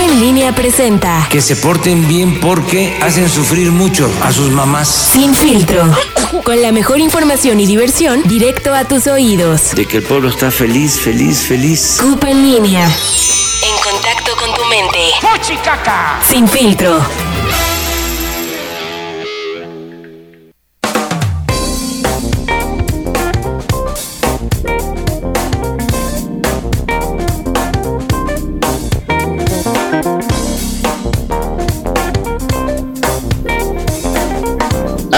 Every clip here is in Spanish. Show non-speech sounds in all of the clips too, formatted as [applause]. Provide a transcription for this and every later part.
En línea presenta Que se porten bien porque hacen sufrir mucho a sus mamás. Sin filtro. Con la mejor información y diversión directo a tus oídos. De que el pueblo está feliz, feliz, feliz. Copa en línea. En contacto con tu mente. Sin filtro.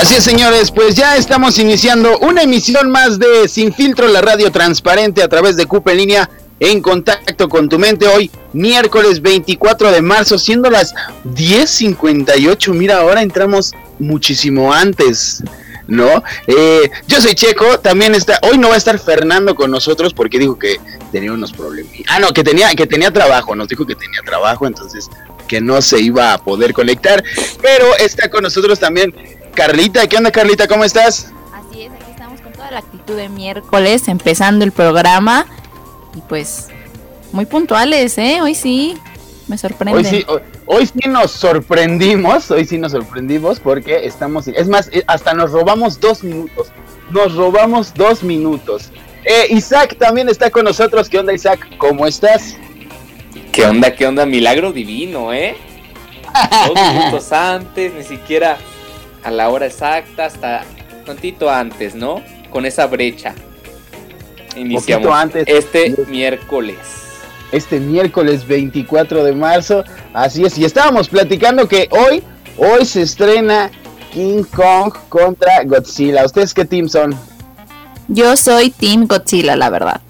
Así es, señores, pues ya estamos iniciando una emisión más de Sin Filtro, la radio transparente a través de CUP en línea en contacto con tu mente hoy, miércoles 24 de marzo, siendo las 10.58. Mira, ahora entramos muchísimo antes. ¿No? Eh, yo soy Checo, también está, hoy no va a estar Fernando con nosotros porque dijo que tenía unos problemas. Ah, no, que tenía, que tenía trabajo, nos dijo que tenía trabajo, entonces que no se iba a poder conectar, pero está con nosotros también Carlita, ¿qué onda Carlita? ¿Cómo estás? Así es, aquí estamos con toda la actitud de miércoles, empezando el programa y pues muy puntuales, ¿eh? Hoy sí, me sorprende. Hoy sí, hoy, sí nos sorprendimos, hoy sí nos sorprendimos porque estamos, es más, eh, hasta nos robamos dos minutos, nos robamos dos minutos. Eh, Isaac también está con nosotros, ¿qué onda Isaac? ¿Cómo estás? ¿Qué onda, qué onda? Milagro divino, ¿eh? Dos minutos antes, ni siquiera a la hora exacta, hasta tantito antes, ¿no? Con esa brecha. Iniciamos antes, este miércoles. Este miércoles 24 de marzo, así es. Y estábamos platicando que hoy, hoy se estrena King Kong contra Godzilla. ¿Ustedes qué team son? Yo soy Team Godzilla, la verdad.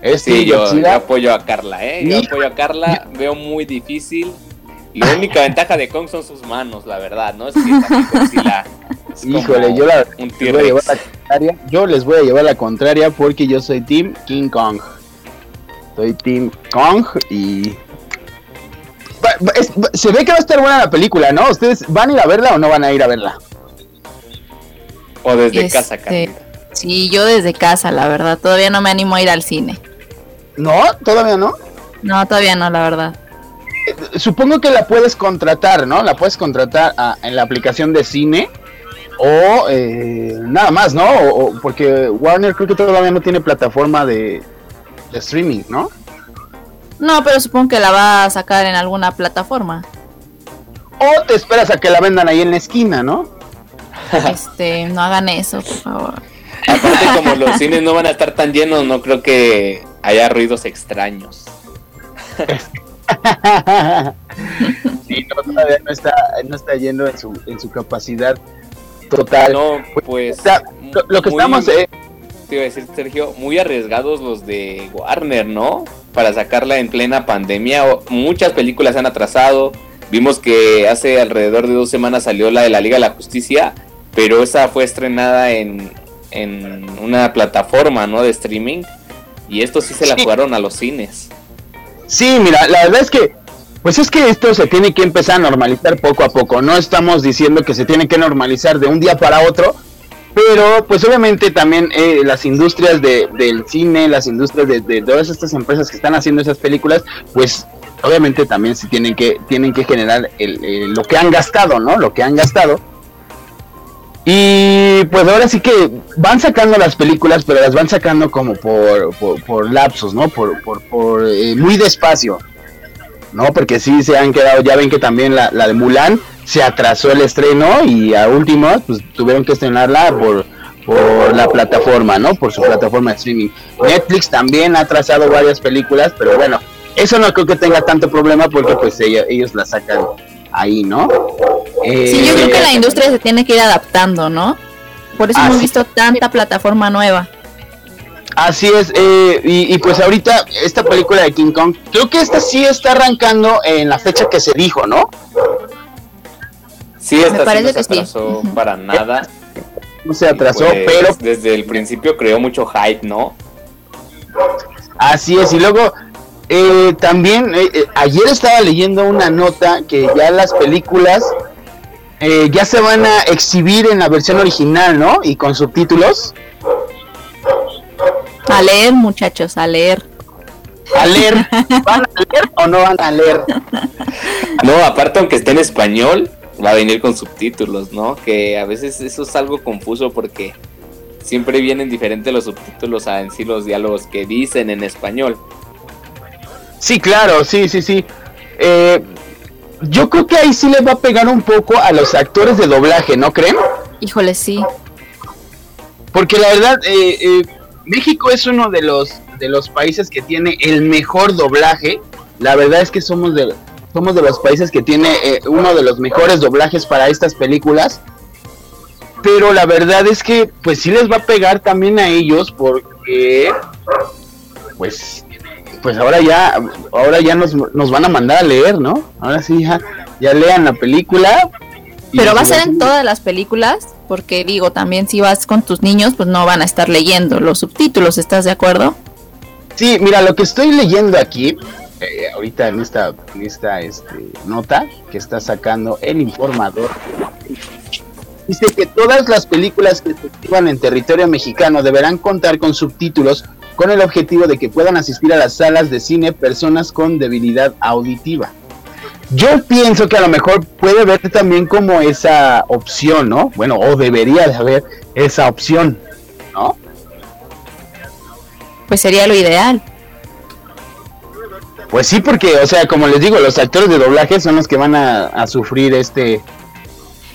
¿Es sí, yo, apoyo a Carla, ¿eh? Yo apoyo a Carla, veo muy difícil la única ventaja de Kong son sus manos, la verdad, ¿no? Es que Híjole, yo, la, les voy a llevar la contraria. Yo les voy a llevar la contraria porque yo soy Team King Kong. Soy Team Kong y. se ve que va a estar buena la película, ¿no? ¿Ustedes van a ir a verla o no van a ir a verla? O desde casa, este, Sí, yo desde casa, la verdad. Todavía no me animo a ir al cine. ¿No? ¿Todavía no? No, todavía no, la verdad supongo que la puedes contratar, ¿no? La puedes contratar en la aplicación de cine o eh, nada más, ¿no? O, porque Warner creo que todavía no tiene plataforma de, streaming, ¿no? No, pero supongo que la va a sacar en alguna plataforma. O te esperas a que la vendan ahí en la esquina, ¿no? Este, no hagan eso, por favor. Aparte, como [laughs] los cines no van a estar tan llenos, no creo que haya ruidos extraños. [laughs] sí, no, todavía no está, no está yendo en su, en su capacidad total. No, pues. lo, que estamos. Eh, te iba a decir, Sergio, muy arriesgados los de Warner, ¿no? Para sacarla en plena pandemia. Muchas películas han atrasado. Vimos que hace alrededor de dos semanas salió la de la Liga de la Justicia, pero esa fue estrenada en, en una plataforma, ¿no? De streaming. Y esto sí se la jugaron a los cines. Sí, mira, la verdad es que, pues es que esto se tiene que empezar a normalizar poco a poco. No estamos diciendo que se tiene que normalizar de un día para otro, pero pues obviamente también eh, las industrias de, del cine, las industrias de, todas estas empresas que están haciendo esas películas, pues obviamente también se tienen que, tienen que generar el, lo que han gastado, ¿no? Lo que han gastado. Y pues ahora sí que van sacando las películas, pero las van sacando como por, por, lapsos, ¿no? Por, por, eh, muy despacio, ¿no? Porque sí se han quedado, ya ven que también la, la de Mulan se atrasó el estreno y a último pues tuvieron que estrenarla por, por la plataforma, ¿no? Por su plataforma de streaming. Netflix también ha atrasado varias películas, pero bueno, eso no creo que tenga tanto problema porque pues ellos, ellos la sacan ahí, ¿no? sí, yo creo que la eh, industria se tiene que ir adaptando, ¿no? Por eso hemos visto tanta plataforma nueva. Así es, eh, y, pues ahorita esta película de King Kong, creo que esta sí está arrancando en la fecha que se dijo, ¿no? Sí, esta Me parece no se atrasó para nada. No se atrasó, pues, pero... Desde el principio creó mucho hype, ¿no? Así es, y luego eh, también eh, eh, ayer estaba leyendo una nota que ya las películas ya se van a exhibir en la versión original, ¿no? Y con subtítulos. A leer, muchachos, a leer. a leer. ¿Van a leer o no van a leer? [laughs] No, aparte aunque esté en español, va a venir con subtítulos, ¿no? Que a veces eso es algo confuso porque siempre vienen diferentes los subtítulos a decir los diálogos que dicen en español. Sí, claro, sí, sí, sí. Eh, yo creo que ahí sí les va a pegar un poco a los actores de doblaje, ¿no creen? Híjole, sí. Porque la verdad, eh, eh, México es uno de los de los países que tiene el mejor doblaje. La verdad es que somos de somos de los países que tiene eh, uno de los mejores doblajes para estas películas. Pero la verdad es que pues sí les va a pegar también a ellos porque pues pues ahora ya ahora ya nos, nos van a mandar a leer, ¿no? Ahora sí ya, ya lean la película. Pero va a ser en todas las películas, porque digo, también si vas con tus niños, pues no van a estar leyendo los subtítulos, ¿estás de acuerdo? Sí, mira, lo que estoy leyendo aquí, eh, ahorita en esta, en esta este, nota que está sacando el informador, dice que todas las películas que se exhiban en territorio mexicano deberán contar con subtítulos con el objetivo de que puedan asistir a las salas de cine personas con debilidad auditiva. Yo pienso que a lo mejor puede haber también como esa opción, ¿no? Bueno, o debería de haber esa opción, ¿no? Pues sería lo ideal. Pues sí, porque, o sea, como les digo, los actores de doblaje son los que van a, a sufrir este...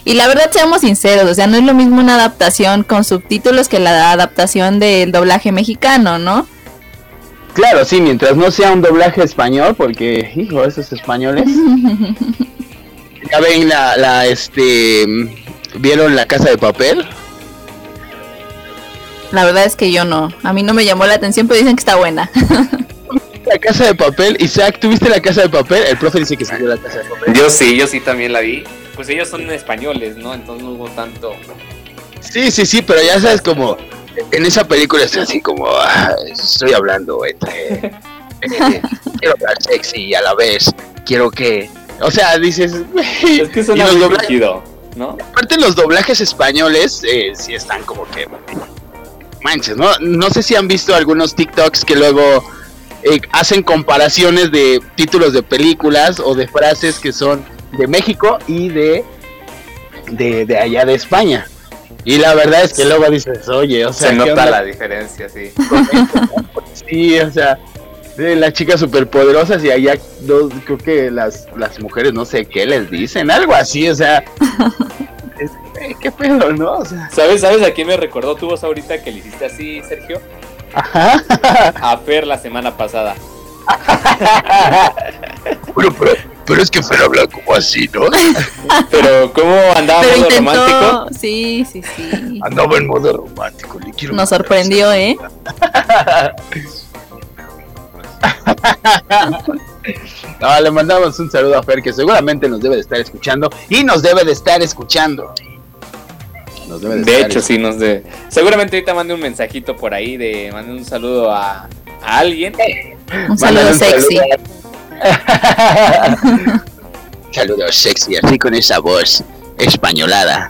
Y la verdad, seamos sinceros, o sea, no es lo mismo una adaptación con subtítulos que la adaptación del doblaje mexicano, ¿no? Claro, sí, mientras no sea un doblaje español, porque, hijo, esos españoles... [laughs] ya ven la, la, este... ¿Vieron la casa de papel? La verdad es que yo no. A mí no me llamó la atención, pero dicen que está buena. [laughs] la casa de papel, Isaac, ¿tuviste la casa de papel? El profe dice que salió la casa de papel. Yo sí, yo sí también la vi. Pues ellos son españoles, ¿no? Entonces no hubo tanto. Sí, sí, sí, pero ya sabes como en esa película es así como ah, estoy hablando entre [laughs] eh, quiero hablar sexy y a la vez quiero que o sea dices es que suena muy rígido, ¿no? aparte los doblajes españoles eh, sí están como que manches no no sé si han visto algunos TikToks que luego eh, hacen comparaciones de títulos de películas o de frases que son de México y de de, de allá de España y la verdad es que luego dices, oye, o sea. Se nota la diferencia, sí. [laughs] sí, o sea, las chicas superpoderosas y allá dos, creo que las, las mujeres no sé qué les dicen, algo así, o sea. [laughs] es, qué pedo, ¿no? O sea, ¿Sabes, ¿Sabes a quién me recordó tu voz ahorita que le hiciste así, Sergio? Ajá. A Fer la semana pasada. [laughs] pero, es que Fer habla como así, ¿no? [laughs] Pero, ¿cómo andaba en modo intentó... romántico? Sí, sí, sí. Andaba en modo romántico. Le quiero Nos sorprendió, ¿eh? [laughs] no, le mandamos un saludo a Fer que seguramente nos debe de estar escuchando y nos debe de estar escuchando. Nos debe de, de hecho, sí, nos debe. Seguramente ahorita mande un mensajito por ahí de mande un saludo a, a alguien. Un saludo un sexy. Saludo, [laughs] saludo sexy, así con esa voz españolada.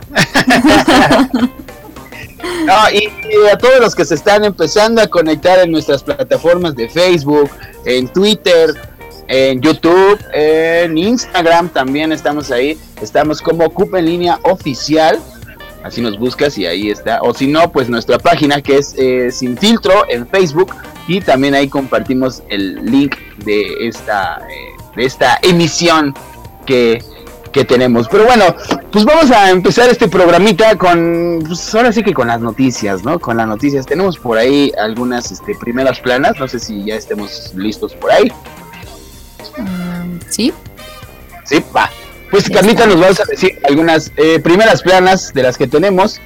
No, [laughs] y, y, a todos los que se están empezando a conectar en nuestras plataformas de Facebook, en Twitter, en YouTube, en Instagram también estamos ahí. Estamos como Cupa en línea oficial. Así nos buscas y ahí está. O si no, pues nuestra página que es eh, Sin Filtro en Facebook. Y también ahí compartimos el link de esta, eh, de esta emisión que, que tenemos. Pero bueno, pues vamos a empezar este programita con, pues ahora sí que con las noticias, ¿no? Con las noticias. Tenemos por ahí algunas este, primeras planas, no sé si ya estemos listos por ahí. Um, sí. Sí, va. Pues ya Carlita está. nos vas a decir algunas eh, primeras planas de las que tenemos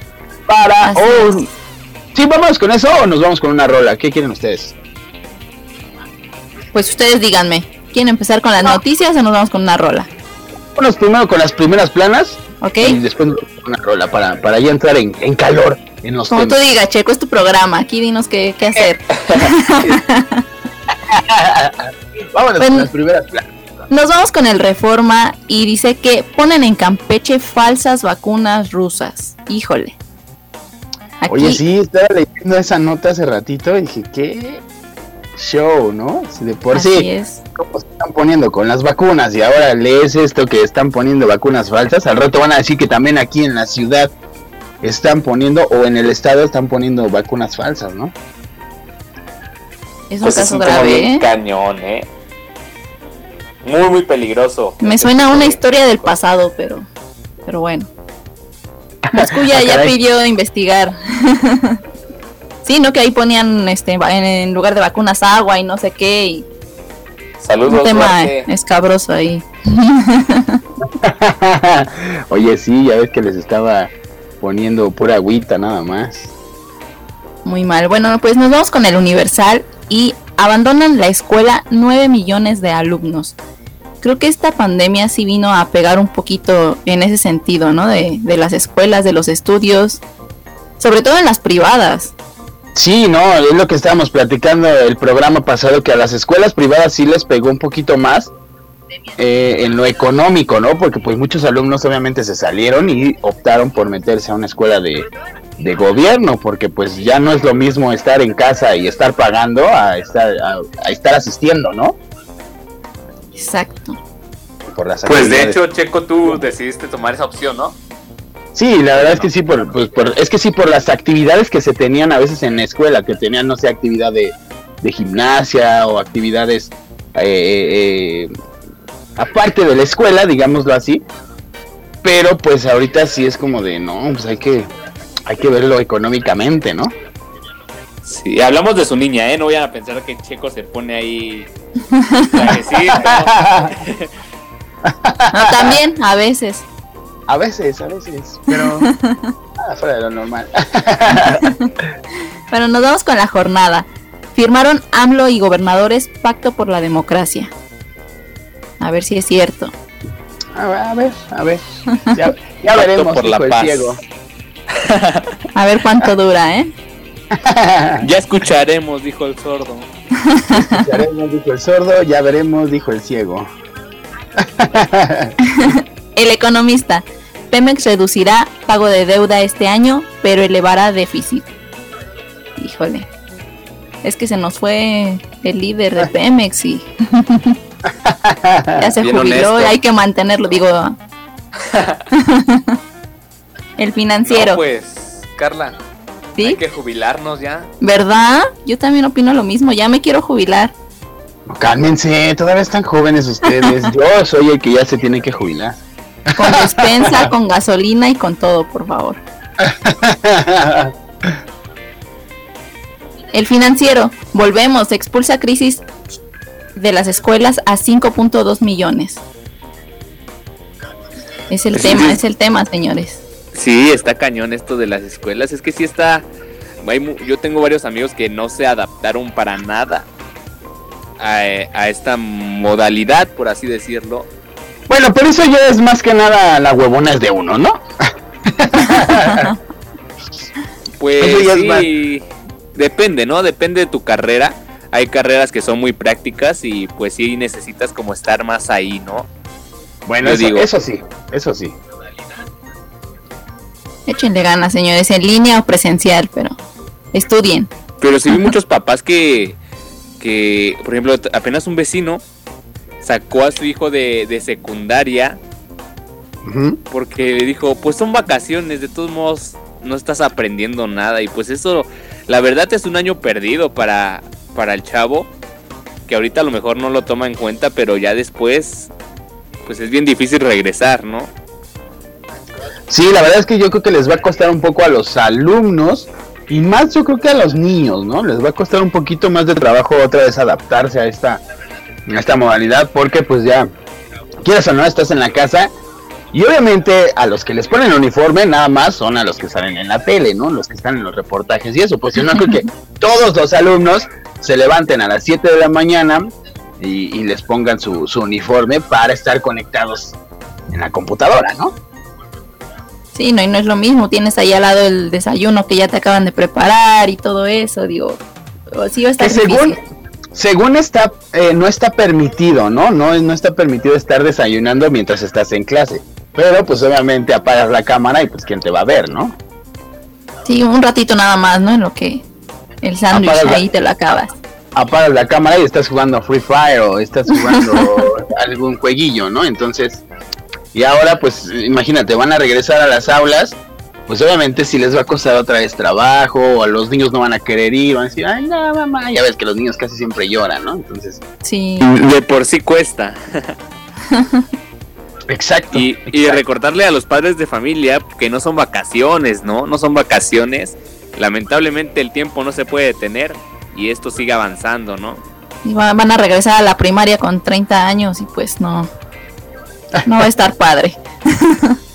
para... Oh, sí, vamos con eso o nos vamos con una rola. ¿Qué quieren ustedes? Pues ustedes díganme, ¿quieren empezar con las no. noticias o nos vamos con una rola? Vámonos primero con las primeras planas. Ok. Y después una rola para, para ya entrar en, en calor en los Como temas. tú digas, Checo, es tu programa. Aquí dinos qué, qué hacer. [laughs] Vámonos bueno, con las primeras planas. Nos vamos con el Reforma y dice que ponen en Campeche falsas vacunas rusas. Híjole. Aquí... Oye, sí, estaba leyendo esa nota hace ratito y dije, ¿qué? Show, ¿no? de por Así sí, es. como se están poniendo con las vacunas y ahora lees esto que están poniendo vacunas falsas, al rato van a decir que también aquí en la ciudad están poniendo o en el estado están poniendo vacunas falsas, ¿no? Es un Pues es caso un tema grave, bien ¿eh? cañón, ¿eh? Muy, muy peligroso. Me suena a una historia del pasado, pero, pero bueno. Moscú ya, Ah, ya pidió investigar. [laughs] sí, ¿no? Que ahí ponían este en, lugar de vacunas agua y no sé qué. Y Saludos, un tema Duarte. escabroso ahí. [laughs] Oye, sí, ya ves que les estaba poniendo pura agüita nada más. Muy mal. Bueno, pues nos vamos con el Universal y abandonan la escuela 9 millones de alumnos. Creo que esta pandemia sí vino a pegar un poquito en ese sentido, ¿no? De, de las escuelas, de los estudios, sobre todo en las privadas. Sí, no, es lo que estábamos platicando el programa pasado, que a las escuelas privadas sí les pegó un poquito más eh, en lo económico, ¿no? Porque pues muchos alumnos obviamente se salieron y optaron por meterse a una escuela de, de gobierno, porque pues ya no es lo mismo estar en casa y estar pagando a estar, a, a estar asistiendo, ¿no? Exacto. Por las Pues de hecho, Checo, tú decidiste tomar esa opción, ¿no? Sí, la verdad es que sí, por, pues, por- es que sí, por las actividades que se tenían a veces en la escuela, que tenían, no sé, actividad de, de gimnasia o actividades eh, eh, aparte de la escuela, digámoslo así. Pero pues ahorita sí es como de, no, pues hay que, hay que verlo económicamente, ¿no? Sí, hablamos de su niña, ¿eh? No vayan a pensar que Checo se pone ahí. trajecito. [laughs] No, también, a veces. A veces, a veces, pero [laughs] nada fuera de lo normal. Pero nos vamos con la jornada. Firmaron AMLO y gobernadores pacto por la democracia. A ver si es cierto. A ver, a ver, a ver. [laughs] Ya, ya veremos, por la el paz. ciego. A ver cuánto dura, ¿eh? [laughs] Ya escucharemos, dijo el sordo. Ya veremos, dijo el sordo, ya veremos, dijo el ciego. El economista. Pemex reducirá pago de deuda este año, pero elevará déficit. Híjole. Es que se nos fue el líder de Pemex y ya se Bien jubiló honesto. y hay que mantenerlo, digo. el financiero, No, pues, Carla, ¿sí? hay que jubilarnos ya. ¿Verdad? Yo también opino lo mismo, ya me quiero jubilar. Cálmense, todavía están jóvenes ustedes. [laughs] Yo soy el que ya se tiene que jubilar. Con despensa, [laughs] con gasolina y con todo, por favor. El financiero, volvemos, expulsa crisis de las escuelas a 5.2 millones. Es el Es tema, es el tema, señores. Sí, está cañón esto de las escuelas. Es que sí está. hay yo tengo varios amigos que no se adaptaron para nada a, a esta modalidad, por así decirlo. Bueno, pero eso ya es más que nada la huevona es de uno, ¿no? [laughs] Pues Eso ya es sí, depende, ¿no? Depende de tu carrera. Hay carreras que son muy prácticas y pues sí necesitas como estar más ahí, ¿no? Bueno, eso, digo. eso sí, eso sí. Échenle ganas, señores, en línea o presencial, pero estudien. Pero sí vi [laughs] muchos papás que, que, por ejemplo, apenas un vecino sacó a su hijo de, de secundaria porque le dijo, pues son vacaciones, de todos modos no estás aprendiendo nada y pues eso, la verdad es un año perdido para, para el chavo, que ahorita a lo mejor no lo toma en cuenta, pero ya después, pues es bien difícil regresar, ¿no? Sí, la verdad es que yo creo que les va a costar un poco a los alumnos y más yo creo que a los niños, ¿no? Les va a costar un poquito más de trabajo otra vez adaptarse a esta, esta modalidad porque pues ya, quieras o no, estás en la casa y obviamente a los que les ponen el uniforme nada más son a los que salen en la tele, ¿no? Los que están en los reportajes y eso, pues yo no creo que [laughs] todos los alumnos se levanten a las 7 de la mañana y, y les pongan su, su uniforme para estar conectados en la computadora, ¿no? Sí, no, y no es lo mismo. Tienes ahí al lado el desayuno que ya te acaban de preparar y todo eso, digo. Sí va a estar que según difícil. Según está eh, no está permitido no no no está permitido estar desayunando mientras estás en clase pero pues obviamente apagas la cámara y pues quién te va a ver no Sí, un ratito nada más, ¿no? En lo que el sándwich la- ahí te lo acabas. apagas la cámara y estás jugando Free Fire o estás jugando [laughs] algún jueguillo, ¿no? Entonces, y ahora pues imagínate, van a regresar a las aulas, pues obviamente si les va a costar otra vez trabajo, o a los niños no van a querer ir, van a decir, ay, no, mamá, ya ves que los niños casi siempre lloran, ¿no? Entonces, sí. De por sí cuesta. [laughs] Exacto y, y, recordarle a los padres de familia que no son vacaciones, ¿no? No son vacaciones. Lamentablemente el tiempo no se puede detener y esto sigue avanzando, ¿no? Y van a regresar a la primaria con 30 años y pues no, no va a estar padre. [laughs]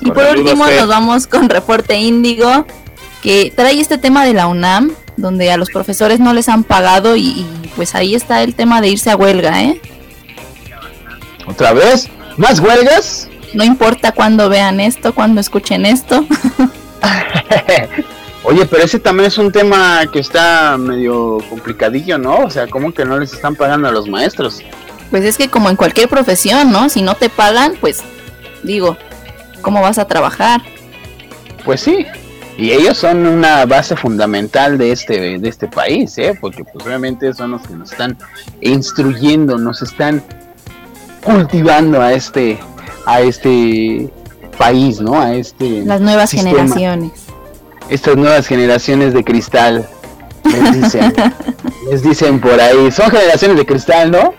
y por último nos vamos con Reporte Índigo, que trae este tema de la UNAM, donde a los profesores no les han pagado y, y pues ahí está el tema de irse a huelga, ¿eh? ¿Otra vez? ¿Más huelgas? No importa cuando vean esto, cuando escuchen esto. [laughs] Oye, pero ese también es un tema que está medio complicadillo, ¿no? O sea, ¿cómo que no les están pagando a los maestros? Pues es que como en cualquier profesión, ¿no? Si no te pagan, pues digo, ¿cómo vas a trabajar? Pues sí. Y ellos son una base fundamental de este, de este país, ¿eh? Porque pues realmente son los que nos están instruyendo, nos están cultivando a este, a este país, ¿no? A este las nuevas generaciones estas nuevas generaciones de cristal. Les dicen, [laughs] les dicen por ahí. Son generaciones de cristal, ¿no?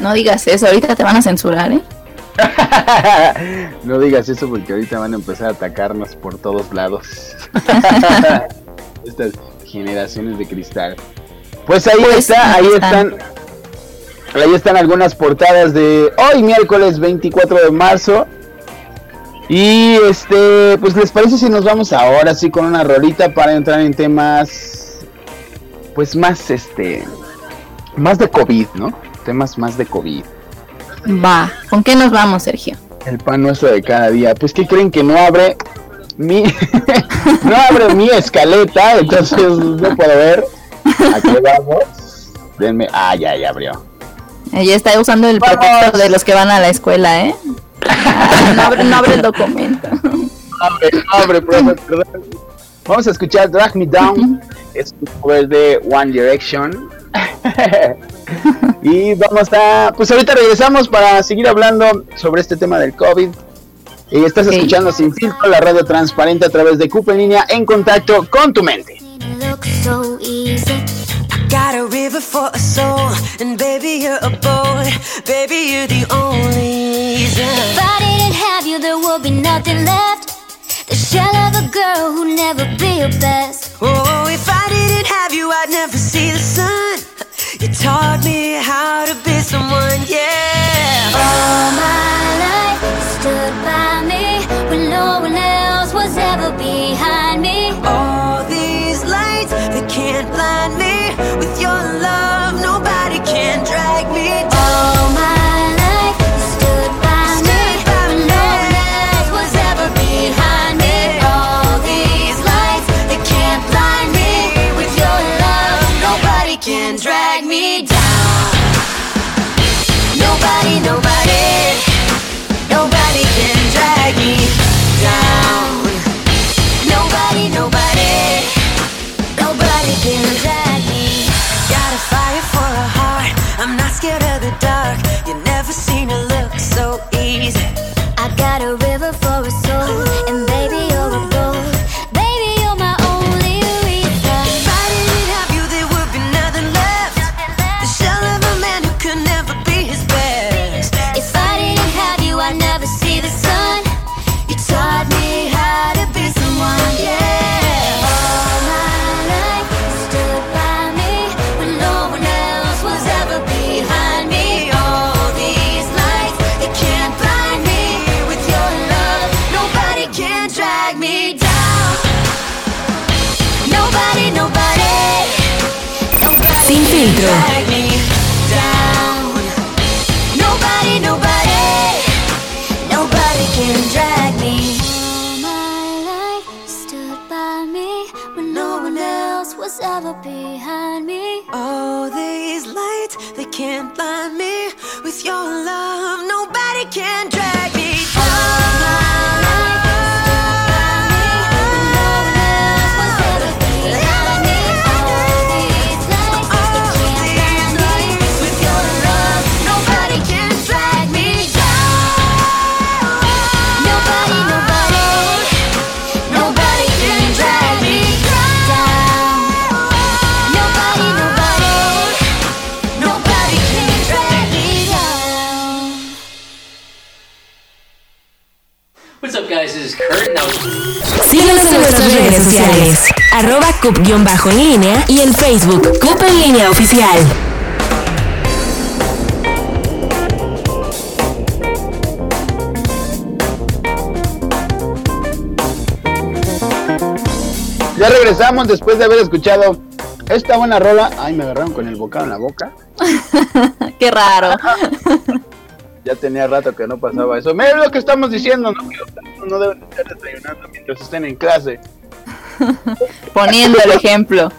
No digas eso, ahorita te van a censurar, ¿eh? [laughs] no digas eso porque ahorita van a empezar a atacarnos por todos lados. [laughs] Estas generaciones de cristal. Pues ahí pues está, ahí están. Ahí están algunas portadas de hoy miércoles 24 de marzo y este, pues les parece si nos vamos ahora sí con una rolita para entrar en temas pues más este más de COVID, ¿no? Temas más de COVID. Va, ¿con qué nos vamos, Sergio? El pan nuestro de cada día. Pues que creen que no abre mi [laughs] no abre mi escaleta, entonces no puedo ver. Aquí vamos. Denme, ah, ya, ya abrió. Ella está usando el pretexto de los que van a la escuela, ¿eh? [laughs] no, abre, no abre el documento. Abre, abre, perdón. Vamos a escuchar Drag Me Down. Es un cover de One Direction. [laughs] y vamos a. Pues ahorita regresamos para seguir hablando sobre este tema del COVID. Y estás escuchando Sin Filtro, la radio transparente a través de Cupa en línea en contacto con tu mente. Got a river for a soul, and baby, you're a boy. Baby, you're the only reason. If I didn't have you, there would be nothing left. The shell of a girl who'd never be your best. Oh, if I didn't have you, I'd never see taught me scared of the dark. You never seen it look so easy. Filtro. Cup-en línea y en Facebook, Cup en línea oficial. Ya regresamos después de haber escuchado esta buena rola. Ay, me agarraron con el bocado en la boca. [laughs] Qué raro. [laughs] Ya tenía rato que no pasaba eso. Mira lo que estamos diciendo, ¿no? Que los no deben estar desayunando mientras estén en clase. [laughs] Poniendo el ejemplo.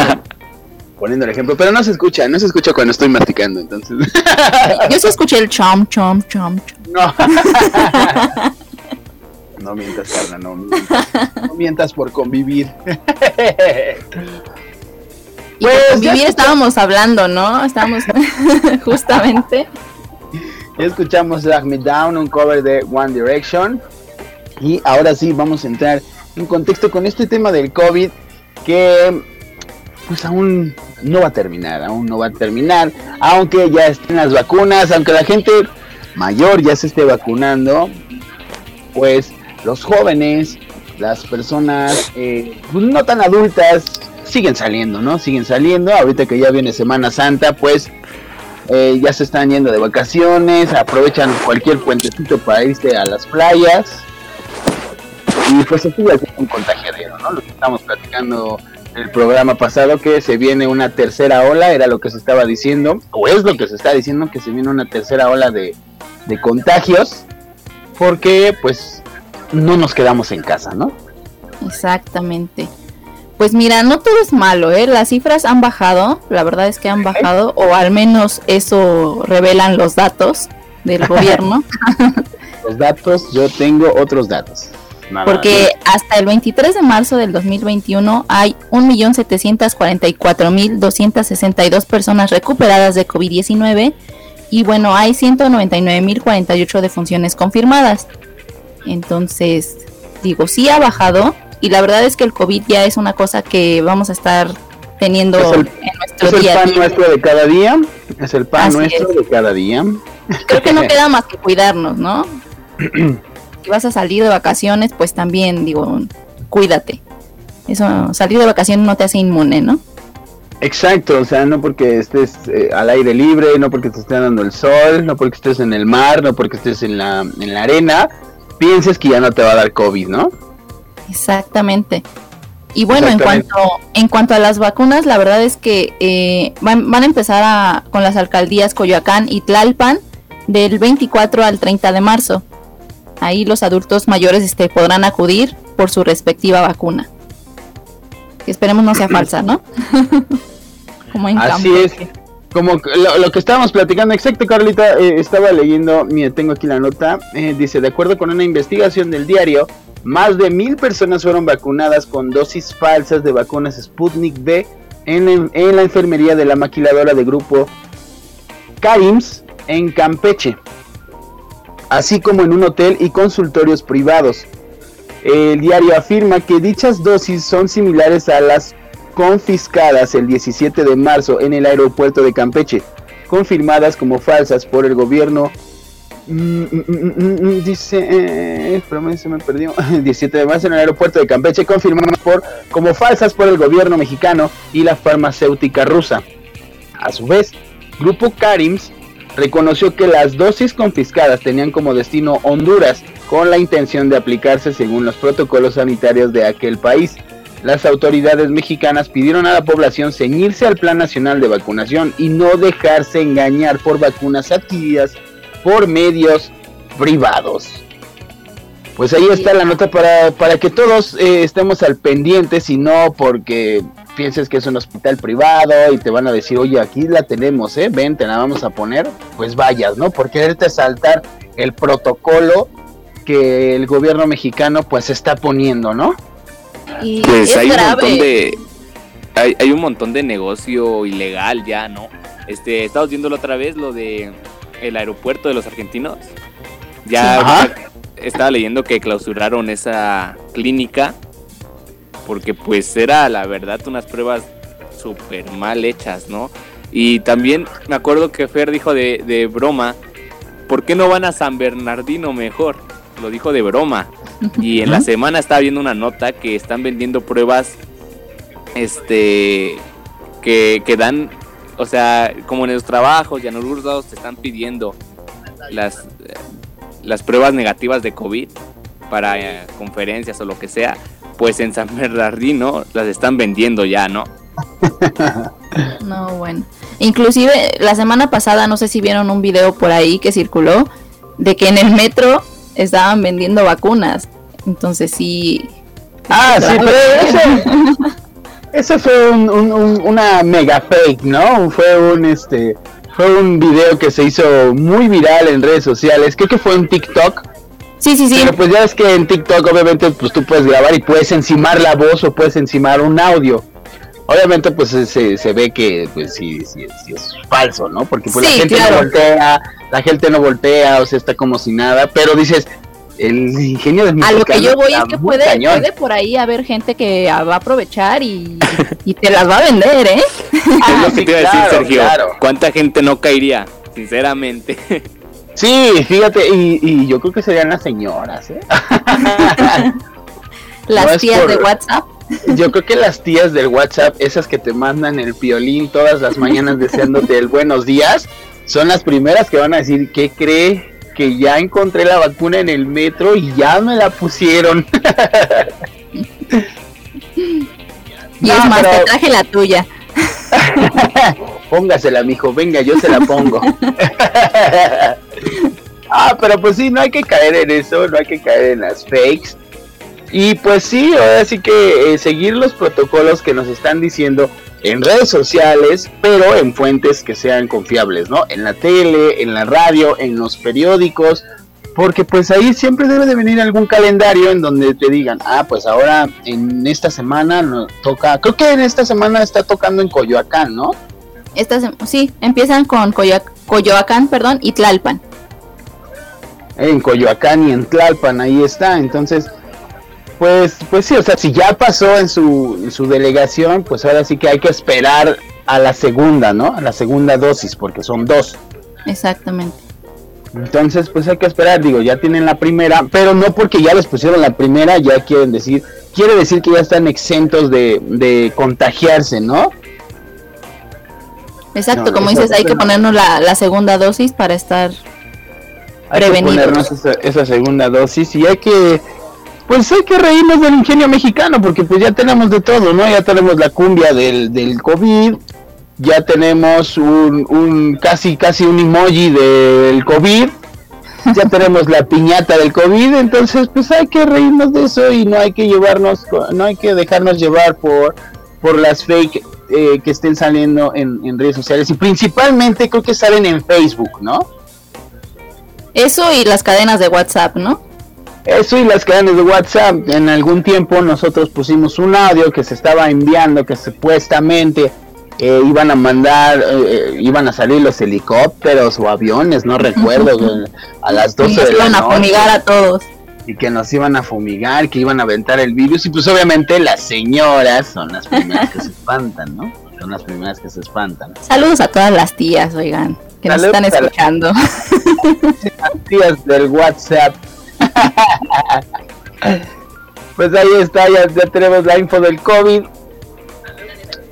[laughs] Poniendo el ejemplo, pero no se escucha, no se escucha cuando estoy masticando, entonces. [laughs] Yo sí escuché el chom, chom, chom, chom. No. No mientas, Carla, no mientas. No mientas por convivir. Y Pues, por convivir estábamos hablando, ¿no? Estábamos justamente. Ya escuchamos Drag Me Down, un cover de One Direction. Y ahora sí, vamos a entrar en contexto con este tema del COVID que pues aún no va a terminar, aún no va a terminar, aunque ya estén las vacunas, aunque la gente mayor ya se esté vacunando, pues los jóvenes, las personas eh, pues, no tan adultas siguen saliendo, ¿no? Siguen saliendo, ahorita que ya viene Semana Santa, pues eh, ya se están yendo de vacaciones, aprovechan cualquier puentecito para irse a las playas. Y pues se sigue haciendo un contagiadero, ¿no? Lo que estamos platicando en el programa pasado, que se viene una tercera ola, era lo que se estaba diciendo, o es lo que se está diciendo, que se viene una tercera ola de, de contagios, porque pues no nos quedamos en casa, ¿no? Exactamente. Pues mira, no todo es malo, ¿eh? Las cifras han bajado, la verdad es que han bajado, o al menos eso revelan los datos del gobierno, [laughs] Los datos, yo tengo otros datos. Nada, porque hasta el 23 de marzo del 2021 hay 1.744.262 personas recuperadas de COVID-19 y bueno, hay 199.048 defunciones confirmadas. Entonces, digo, sí ha bajado y la verdad es que el COVID ya es una cosa que vamos a estar teniendo Es el- en nuestro Es el día a pan día. nuestro de cada día. Es el pan Así nuestro de cada día. Creo que no [laughs] queda más que cuidarnos, ¿no? [clears throat] si vas a salir de vacaciones, pues también, digo, cuídate. Eso, salir de vacaciones no te hace inmune, ¿no? Exacto, o sea, no porque estés eh, al aire libre, no porque te esté dando el sol, no porque estés en el mar, no porque estés en la, en la arena, pienses que ya no te va a dar COVID, ¿no? Exactamente. Y bueno, en cuanto, en cuanto a las vacunas, la verdad es que eh, van, van a empezar a- con las alcaldías Coyoacán y Tlalpan del 24 al 30 de marzo. Ahí los adultos mayores este, podrán acudir por su respectiva vacuna. Que esperemos no sea falsa, ¿no? [laughs] Como en Así campo. es. Como lo, lo que estábamos platicando, exacto, Carlita, eh, estaba leyendo, mire, tengo aquí la nota, eh, dice, de acuerdo con una investigación del diario, más de mil personas fueron vacunadas con dosis falsas de vacunas Sputnik V en, la- en la enfermería de la maquiladora de grupo Karims en Campeche, así como en un hotel y consultorios privados. El diario afirma que dichas dosis son similares a las confiscadas el 17 de marzo en el aeropuerto de Campeche, confirmadas como falsas por el gobierno. Mm, mm, mm, dice, eh, espérame, se me perdió. [laughs] 17 de marzo en el aeropuerto de Campeche, confirmadas por como falsas por el gobierno mexicano y la farmacéutica rusa. A su vez, Grupo Karims reconoció que las dosis confiscadas tenían como destino Honduras con la intención de aplicarse según los protocolos sanitarios de aquel país. Las autoridades mexicanas pidieron a la población ceñirse al Plan Nacional de Vacunación y no dejarse engañar por vacunas adquiridas por medios privados. Pues ahí está la nota para, para que todos eh, estemos al pendiente, si no porque pienses que es un hospital privado y te van a decir, oye, aquí la tenemos, ¿eh? ven, te la vamos a poner, pues vayas, ¿no? Por quererte saltar el protocolo que el gobierno mexicano pues está poniendo, ¿no? Y Pues es hay un montón de hay, hay un montón de negocio ilegal ya, ¿no? Este, estamos viéndolo otra vez lo de el aeropuerto de los argentinos. Ya Ajá. Estaba leyendo que clausuraron esa clínica porque pues era la verdad unas pruebas súper mal hechas, ¿no? Y también me acuerdo que Fer dijo de, de broma, ¿por qué no van a San Bernardino mejor? Lo dijo de broma. Y en la semana estaba viendo una nota que están vendiendo pruebas este que, que dan, o sea, como en los trabajos y en algunos lados te están pidiendo las, las pruebas negativas de COVID para eh, conferencias o lo que sea, pues en San Bernardino las están vendiendo ya, ¿no? [laughs] No, bueno. Inclusive la semana pasada, no sé si vieron un video por ahí que circuló, de que en el metro estaban vendiendo vacunas. Entonces sí. Ah, sí, pero ese, [laughs] ese fue un- un- un- una mega fake, ¿no? Fue un este fue un video que se hizo muy viral en redes sociales. Creo que fue en TikTok. Sí, sí, sí. Pero pues ya es que en TikTok obviamente pues tú puedes grabar y puedes encimar la voz o puedes encimar un audio. Obviamente pues se, se ve que pues sí, sí, sí es falso, ¿no? Porque pues Sí, la gente claro. no voltea, la gente no voltea, o sea, está como si nada, pero dices, el ingenio del A lo que mexicano yo voy es que puede, puede por ahí haber gente que va a aprovechar y, y te las va a vender, ¿eh? [laughs] Es lo que te iba a decir, claro, Sergio. claro. ¿Cuánta gente no caería? Sinceramente. Sí, fíjate, y, y yo creo que serían las señoras, ¿eh? [laughs] Las No tías por- de WhatsApp. Yo creo que las tías del WhatsApp, esas que te mandan el piolín todas las mañanas deseándote el buenos días, son las primeras que van a decir, ¿qué cree? Que ya encontré la vacuna en el metro y ya me la pusieron. [laughs] Y No, es más, pero- te traje la tuya. [laughs] Póngasela, mijo, venga, yo se la pongo. [laughs] ah, pero pues sí, no hay que caer en eso, no hay que caer en las fakes. Y pues sí, ahora sí que eh, seguir los protocolos que nos están diciendo en redes sociales, pero en fuentes que sean confiables, ¿no? En la tele, en la radio, en los periódicos, porque pues ahí siempre debe de venir algún calendario en donde te digan, ah, pues ahora en esta semana nos toca, creo que en esta semana está tocando en Coyoacán, ¿no? Estas, sí, empiezan con Coyoacán, perdón, y Tlalpan. en Coyoacán y en Tlalpan, ahí está. Entonces, pues, pues sí, o sea, si ya pasó en su, en su delegación, pues ahora sí que hay que esperar a la segunda, ¿no? A la segunda dosis, porque son dos. Exactamente. Entonces, pues hay que esperar, digo, ya tienen la primera, pero no porque ya les pusieron la primera, ya quieren decir, quiere decir que ya están exentos de, de contagiarse, ¿no? Exacto, No, como dices, hay que ponernos la, la segunda dosis para estar Hay que ponernos esa, esa segunda dosis y hay que, pues hay que reírnos del ingenio mexicano, porque pues ya tenemos de todo, ¿no? Ya tenemos la cumbia del, del COVID, ya tenemos un, un casi, casi un emoji del COVID, ya [laughs] tenemos la piñata del COVID, entonces pues hay que reírnos de eso y no hay que llevarnos, no hay que dejarnos llevar por, por las fake eh, que estén saliendo en, en redes sociales y principalmente creo que salen en Facebook, ¿no? eso y las cadenas de WhatsApp, ¿no? Eso y las cadenas de WhatsApp. En algún tiempo nosotros pusimos un audio que se estaba enviando que supuestamente eh, iban a mandar, eh, eh, iban a salir los helicópteros o aviones, no recuerdo, [laughs] a las Y 12 nos de la iban a fumigar a todos. y que nos iban a fumigar, que iban a aventar el virus y pues obviamente las señoras son las primeras que se espantan, ¿no? Son las primeras que se espantan. Saludos a todas las tías, oigan, que nos están a escuchando. [laughs] Las tías del WhatsApp. Pues ahí está, ya, tenemos la info del COVID.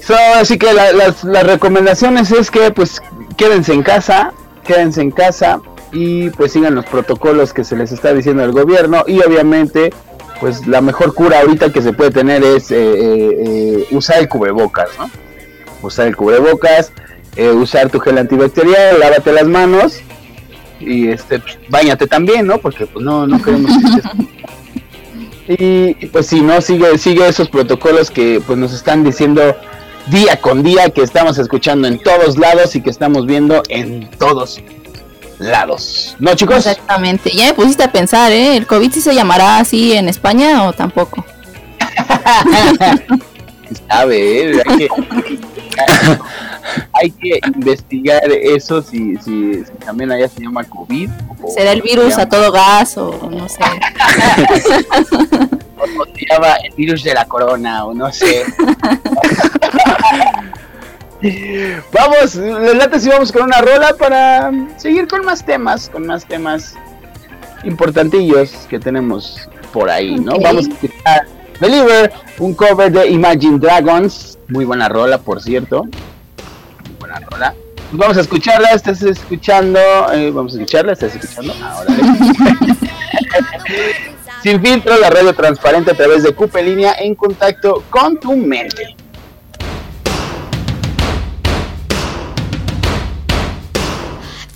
So, así que la- las, las recomendaciones es que pues quédense en casa, quédense en casa y pues sigan los protocolos que se les está diciendo el gobierno y obviamente pues la mejor cura ahorita que se puede tener es eh, eh, eh, usar el cubrebocas, ¿no? Usar el cubrebocas, usar tu gel antibacterial, lávate las manos y este pues, bañate también, ¿no? Porque pues no no queremos que estés- [laughs] y pues si no sigue sigue esos protocolos que pues nos están diciendo día con día que estamos escuchando en todos lados y que estamos viendo en todos lados. ¿No, chicos? Exactamente. Ya me pusiste a pensar, ¿eh? ¿El COVID sí se llamará así en España o tampoco? [laughs] sabe, ¿eh? hay, que, [laughs] hay que investigar eso si, si, si también allá se llama COVID. o- ¿Será el virus se a todo gas o no sé? [laughs] o se llama el virus de la corona o no sé. [laughs] vamos, les late si vamos con una rola para seguir con más temas, con más temas importantillos que tenemos por ahí, ¿no? Vamos a escuchar Believer, un cover de Imagine Dragons. Muy buena rola, por cierto. Buena rola. Pues vamos a escucharla, estás escuchando, eh, vamos a escucharla, estás escuchando. Ahora. [laughs] Sin filtro, la radio transparente a través de Cupe Línea en contacto con tu mente.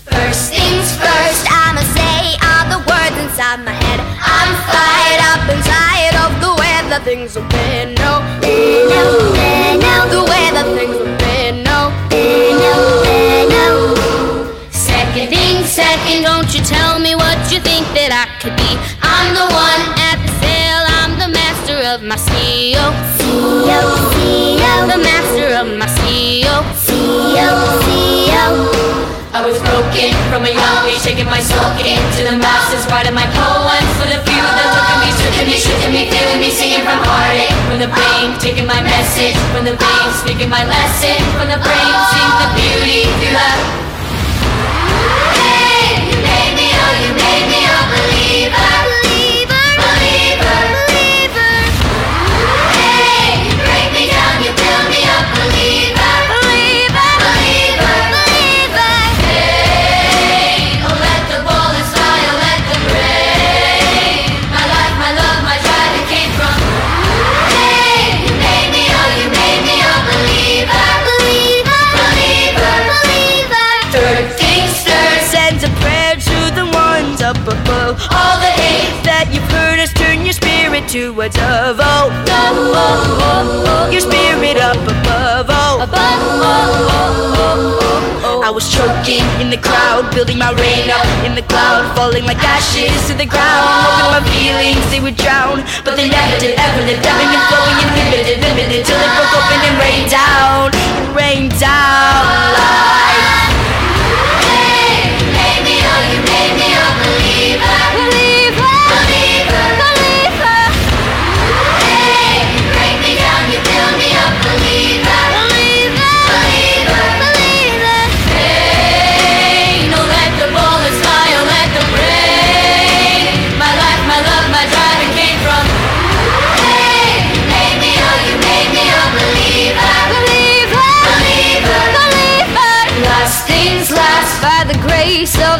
First things first, I'ma say all the words inside my head. I'm fired up inside of the way that things have been. No, no, no, the way that things have been. Second thing, second, don't you tell me what you think that I could be. I'm the one at the sail, I'm the master of my CEO. CEO, CEO. The master of my CEO. CEO, CEO. I was broken from a young age, my soul into the masses, writing my poems for the few that look at me, took at me, shook at me, feeling me, singing from heartache, from the pain, taking my message, from the veins, speaking my lesson, from the brain, sing the beauty through the. Hey, you made me, oh, you made me a believer, your spirit to a dove. Oh, oh, oh, oh, oh. your spirit up above. Oh, above. Oh, oh, oh, oh. I was choking in the crowd, building my rain up in the cloud, falling like ashes to the ground. Hoping my feelings they would drown, but they never did. Ever lived, ebbing and flowing, inhibited, limited, till it broke open and rained down, it rained down like. Hey, made me, oh, you made me a. Believer, believer,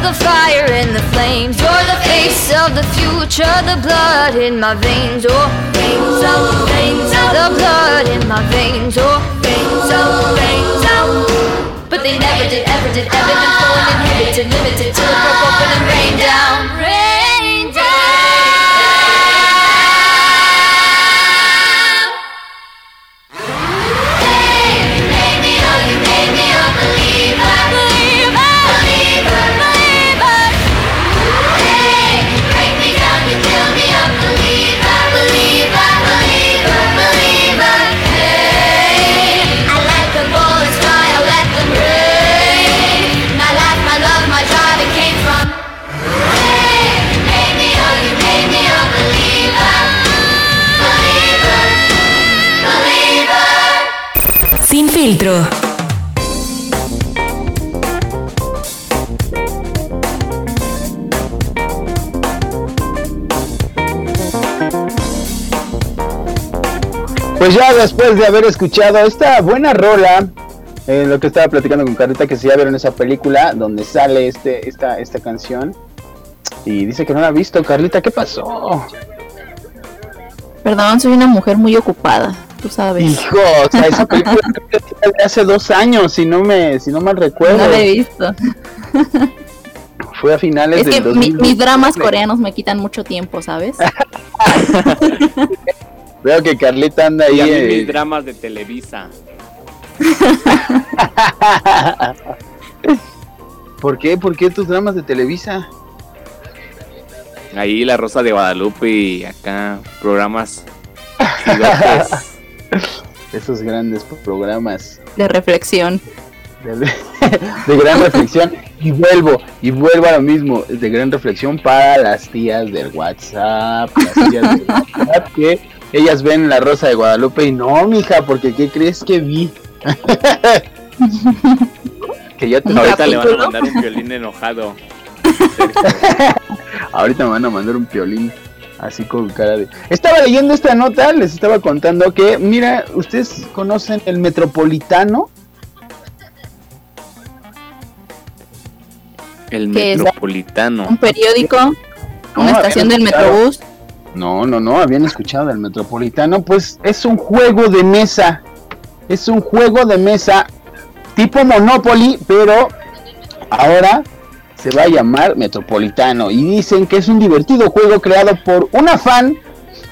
the fire and the flames. You're the face of the future, the blood in my veins. Oh, veins, oh, veins, oh, the blood in my veins. Oh, veins, oh, veins, oh. But they never did, ever did, ever did flow and inhibited, limited till it broke open and rained down. Filtro. Pues ya después de haber escuchado esta buena rola, eh, lo que estaba platicando con Carlita, que si ya vieron esa película donde sale este, esta, esta canción. Y dice que no la ha visto. Carlita, ¿qué pasó? Perdón, soy una mujer muy ocupada, tú sabes. Hijo, o sea, esa película de hace dos años, si no me, si no mal recuerdo. No la he visto. Fue a finales Es del que mi- 2019. mis dramas coreanos me quitan mucho tiempo, ¿sabes? [laughs] Veo que Carlita anda ahí. Y a mí eh, mis dramas de Televisa. [laughs] ¿Por qué? ¿Por qué tus dramas de Televisa? Ahí La Rosa de Guadalupe y acá programas. [laughs] [laughs] Esos grandes programas De reflexión. de, [laughs] de gran reflexión. Y vuelvo, y vuelvo a lo mismo, de gran reflexión para las tías del WhatsApp. Las tías del [laughs] WhatsApp que ellas ven la Rosa de Guadalupe y no, mija, porque ¿qué crees que vi? que ya te Ahorita le van a mandar un violín enojado. Ahorita me van a mandar un piolín. Así con cara de... Estaba leyendo esta nota, les estaba contando que, mira, ¿ustedes conocen el Metropolitano? El ¿Qué es? metropolitano. Un periódico, No, una estación del. Metrobús. No, no, no, habían escuchado del Metropolitano. Pues es un juego de mesa. Es un juego de mesa tipo Monopoly, pero ahora se va a llamar Metropolitano. Y dicen que es un divertido juego creado por una fan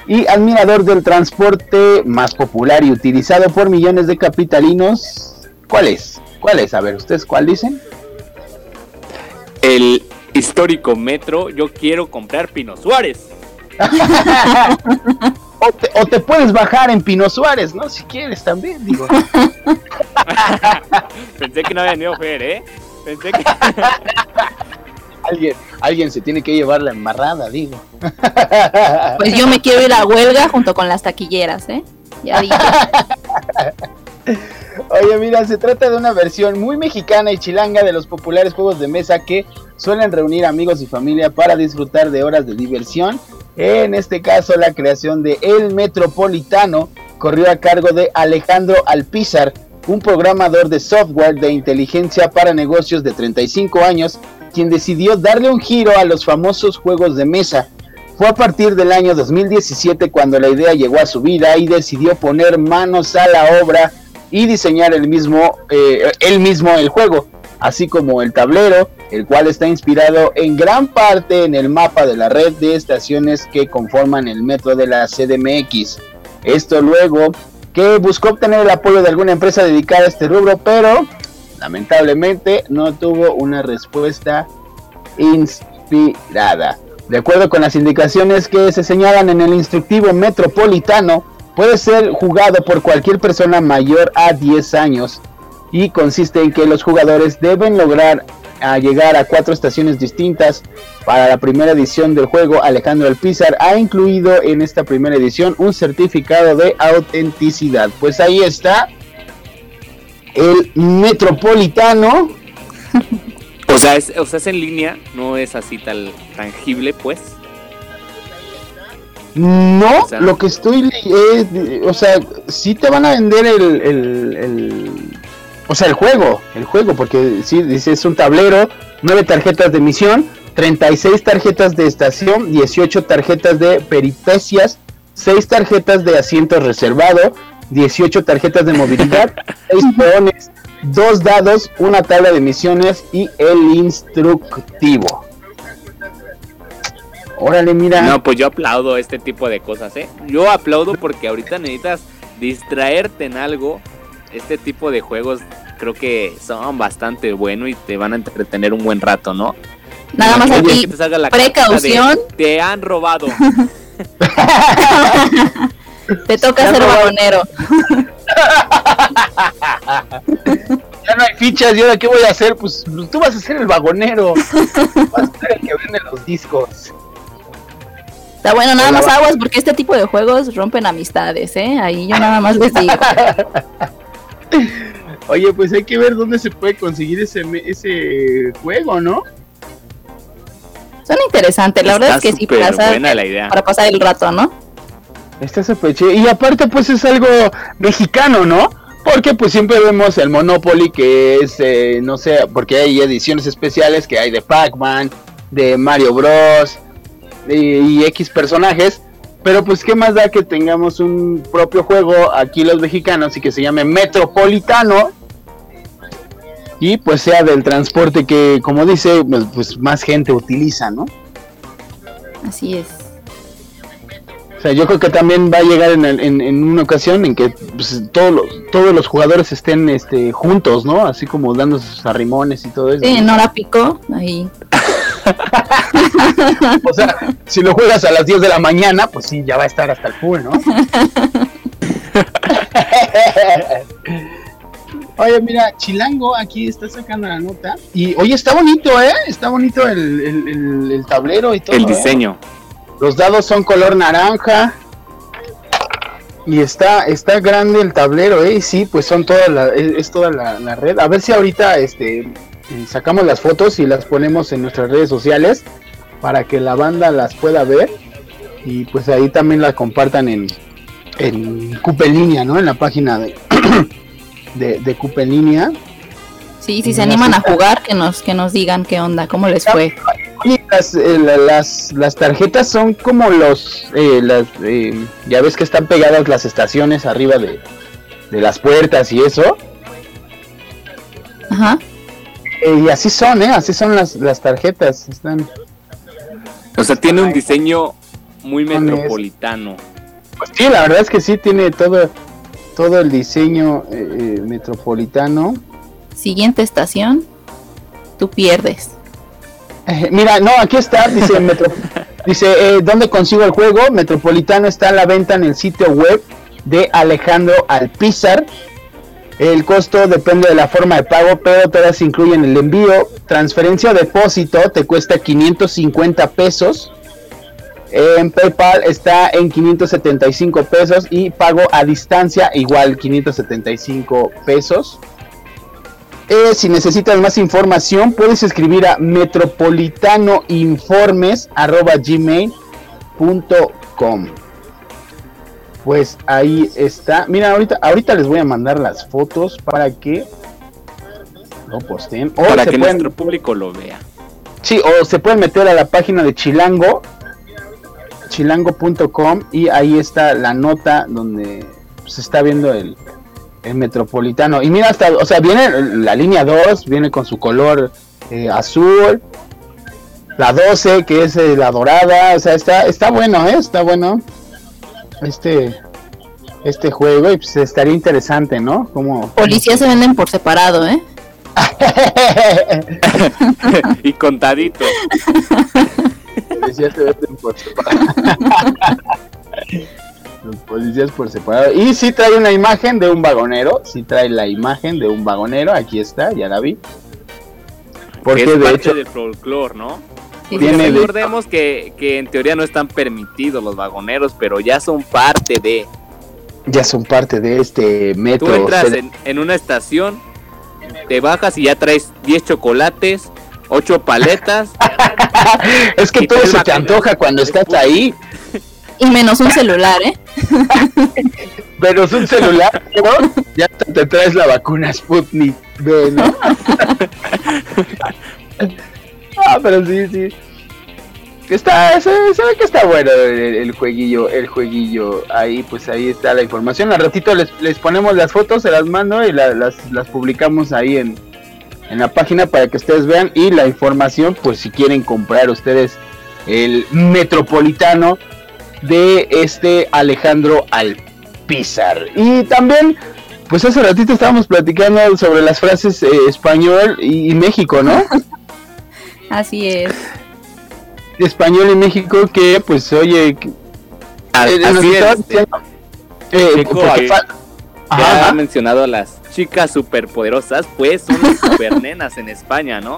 y admirador del transporte más popular y utilizado por millones de capitalinos. ¿Cuál es? ¿Cuál es? A ver, ¿ustedes cuál dicen? El histórico metro. Yo quiero comprar Pino Suárez. [laughs] O te, o te puedes bajar en Pino Suárez, ¿no? Si quieres también, digo. [laughs] Pensé que no había venido Fer, ¿eh? Pensé que. [laughs] alguien, alguien se tiene que llevar la embarrada, digo. [laughs] Pues yo me quiero ir a huelga junto con las taquilleras, ¿eh? Ya dije. [laughs] Oye, mira, se trata de una versión muy mexicana y chilanga de los populares juegos de mesa que suelen reunir amigos y familia para disfrutar de horas de diversión. En este caso, la creación de El Metropolitano corrió a cargo de Alejandro Alpizar, un programador de software de inteligencia para negocios de 35 años, quien decidió darle un giro a los famosos juegos de mesa. Fue a partir del año 2017 cuando la idea llegó a su vida y decidió poner manos a la obra y diseñar el mismo, eh, él mismo el juego, así como el tablero, el cual está inspirado en gran parte en el mapa de la red de estaciones que conforman el metro de la CDMX. Esto luego que buscó obtener el apoyo de alguna empresa dedicada a este rubro, pero lamentablemente no tuvo una respuesta inspirada. De acuerdo con las indicaciones que se señalan en el instructivo metropolitano, puede ser jugado por cualquier persona mayor a 10 años y consiste en que los jugadores deben lograr a llegar a cuatro estaciones distintas. Para la primera edición del juego, Alejandro Alpizar ha incluido en esta primera edición un certificado de autenticidad. Pues ahí está el Metropolitano. [laughs] O sea, es, o sea, es en línea, no es así tal tangible, pues. No, O sea- lo que estoy, es- o sea, sí te van a vender el, el, el- o sea, el juego, el juego, porque sí, dice, es un tablero, nueve tarjetas de misión, 36 tarjetas de estación, 18 tarjetas de peripecias, 6 tarjetas de asiento reservado, 18 tarjetas de movilidad, [laughs] 6 peones, 2 dados, una tabla de misiones y el instructivo. Órale, mira. No, pues yo aplaudo este tipo de cosas, ¿eh? Yo aplaudo porque ahorita necesitas distraerte en algo. Este tipo de juegos creo que son bastante buenos y te van a entretener un buen rato, ¿no? Nada más aquí, que te salga la carta precaución. de, Te han robado. [laughs] te toca ser no- vagonero. [laughs] Ya no hay fichas, ¿y ahora qué voy a hacer? Pues tú vas a ser el vagonero. [laughs] Vas a ser el que vende los discos. Está bueno, nada más aguas porque este tipo de juegos rompen amistades, ¿eh? Ahí yo nada más les digo. Oye, pues hay que ver dónde se puede conseguir ese, ese juego, ¿no? Son interesantes, la verdad es que sí, para pasar, buena la idea. para pasar el rato, ¿no? Está súper chido. Y aparte, pues es algo mexicano, ¿no? Porque pues siempre vemos el Monopoly que es, eh, no sé, porque hay ediciones especiales que hay de Pac-Man, de Mario Bros. Y, y X personajes. Pero pues qué más da que tengamos un propio juego aquí los mexicanos y que se llame Metropolitano. Y pues sea del transporte que, como dice, pues, pues más gente utiliza, ¿no? Así es. O sea, yo creo que también va a llegar en, el- en, en una ocasión en que pues, todos, los, todos los jugadores estén este, juntos, ¿no? Así como dando sus arrimones y todo eso. Sí, en hora pico, ahí. [laughs] O sea, si lo juegas a las 10 de la mañana, pues sí, ya va a estar hasta el full, ¿no? [laughs] Oye, mira, Chilango aquí está sacando la nota. Y oye, está bonito, ¿eh? Está bonito el, el- el- el tablero y todo. El ¿eh? diseño. Los dados son color naranja. Y está, está grande el tablero, ¿eh? Y Sí, pues son toda la, es, es toda la, la red. A ver si ahorita este, sacamos las fotos y las ponemos en nuestras redes sociales para que la banda las pueda ver. y pues ahí también la compartan en, en Cupe en línea, ¿no? En la página de, [clears throat] de, de Cupe en línea. Sí, si se animan a jugar, que nos, que nos digan qué onda, cómo les fue. Oye, las, eh, la- las, las tarjetas son como los, eh, las, eh, ya ves que están pegadas las estaciones arriba de, de las puertas y eso. Ajá. Eh, y así son, ¿eh? Así son las, las tarjetas. Están, O sea, tiene un diseño muy metropolitano. pues sí, la verdad es que sí tiene todo, todo el diseño eh, eh, metropolitano. Siguiente estación, tú pierdes. Eh, mira, no, aquí está, dice, metro, [laughs] dice, eh, ¿dónde consigo el juego? Metropolitano está a la venta en el sitio web de Alejandro Alpizar. El costo depende de la forma de pago, pero todas incluyen el envío. Transferencia depósito te cuesta 550 pesos. En PayPal está en 575 pesos y pago a distancia igual 575 pesos. Eh, si necesitas más información, puedes escribir a metropolitanoinformes.gmail.com Pues ahí está. Mira, ahorita, ahorita les voy a mandar las fotos para que lo posteen. O para que pueden- nuestro público lo vea. Sí, o se pueden meter a la página de Chilango, chilango.com y ahí está la nota donde se está viendo el, el metropolitano. Y mira, hasta, o sea, viene la línea 2, viene con su color eh, azul, la 12 que es eh, la dorada, o sea, está, está bueno, ¿eh? Está bueno este, este juego y pues estaría interesante, ¿no? Como... Policías se venden por separado, ¿eh? [laughs] y contadito. policías se venden por separado. Los [laughs] policías por separado. Y sí trae una imagen de un vagonero. Sí trae la imagen de un vagonero. Aquí está, ya la vi. que Porque es de parte hecho, del folclore, ¿no? Sí, Viene de- Recordemos que, que en teoría no están permitidos los vagoneros, pero ya son parte de. ya son parte de este metro. Tú entras Se- en, en una estación, te bajas y ya traes 10 chocolates, 8 paletas. [laughs] es que todo se te antoja cuando estás ahí. Y menos un celular, ¿eh? [laughs] Pero es un celular, ¿no? Ya te, traes la vacuna Sputnik B, ¿no? [laughs] ah, pero sí, sí. Está, se, se ve que está bueno el, jueguillo, el jueguillo. Ahí, pues ahí está la información. Al ratito les, les ponemos las fotos, se las mando y la- las, las publicamos ahí en, en la página para que ustedes vean. Y la información, pues si quieren comprar ustedes el metropolitano de este Alejandro Alpizar. Y también, pues hace ratito estábamos platicando sobre las frases eh, español y México, ¿no? [laughs] Así es. español y México que, pues, oye, que- A- eh, así eh, ha mencionado a las chicas superpoderosas, pues son las supernenas en España, ¿no?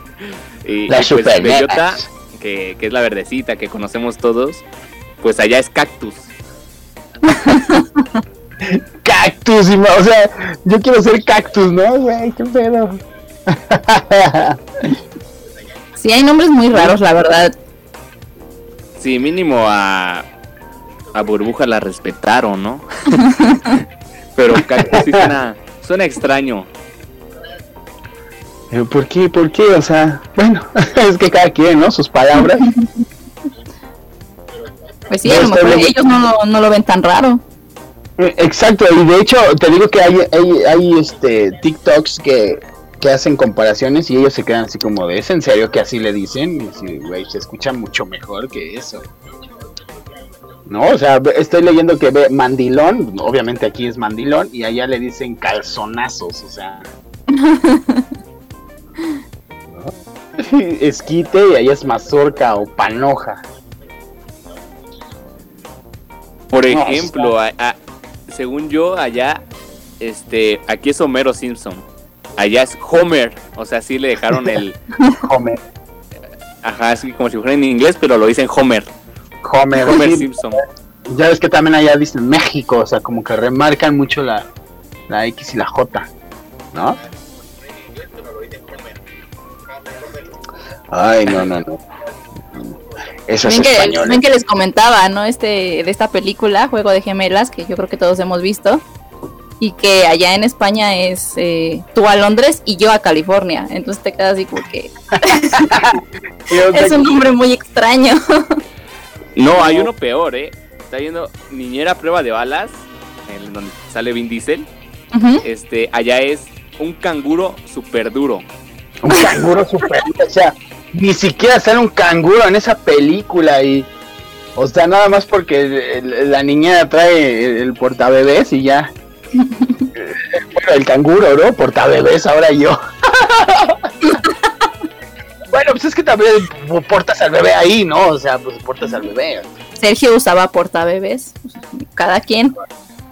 [laughs] y, Las y, pues, supernenas. Bellota, que, que es la verdecita que conocemos todos, pues allá es cactus. [laughs] cactus, o sea, yo quiero ser cactus, ¿no? Güey, qué pedo. [laughs] Sí, hay nombres muy raros, la verdad. Sí, mínimo a, a Burbuja la respetaron, ¿no? [laughs] Pero sí suena, suena extraño. Pero, ¿Por qué? ¿Por qué? O sea, bueno, [laughs] es que cada quien, ¿no? Sus palabras. Pues sí, No, a lo está mejor bien. ellos no lo, no lo ven tan raro. Eh, Exacto, y de hecho te digo que hay, hay, hay, este TikToks que, que hacen comparaciones y ellos se quedan así como de, ¿es en serio que así le dicen? Y así, güey, se escucha mucho mejor que eso. No, o sea, estoy leyendo que ve mandilón, obviamente aquí es mandilón, y allá le dicen calzonazos, o sea. [laughs] [laughs] Esquite y allá es mazorca o panoja. Por No, ejemplo, a- a- según yo, allá, este, aquí es Homero Simpson. Allá es Homer. O sea, sí le dejaron el. [laughs] Homer. Ajá, así como si fuera en inglés, pero lo dicen Homer. Homer, Homer Simpson. Ya ves que también allá dicen México, o sea, como que remarcan mucho la, la X y la J, ¿no? Ay, no, no, no. Eso es que, español. ven ¿eh? que les comentaba, ¿no? Este, de esta película, Juego de Gemelas, que yo creo que todos hemos visto. Y que allá en España es eh, tú a Londres y yo a California. Entonces te quedas así como que [laughs] es un nombre muy extraño. [laughs] No, hay uno peor, ¿eh? Está viendo Niñera Prueba de Balas, en donde sale Vin Diesel. Este, allá es un canguro súper duro. Un canguro super. O sea, ni siquiera sale un canguro en esa película y. O sea, nada más porque el- el- la niñera trae el, el portabebés y ya. Bueno, el canguro, ¿no? Portabebés, ahora yo. bueno, pues es que también portas al bebé ahí, ¿no? O sea, pues portas al bebé. Sergio usaba portabebés. Cada quien.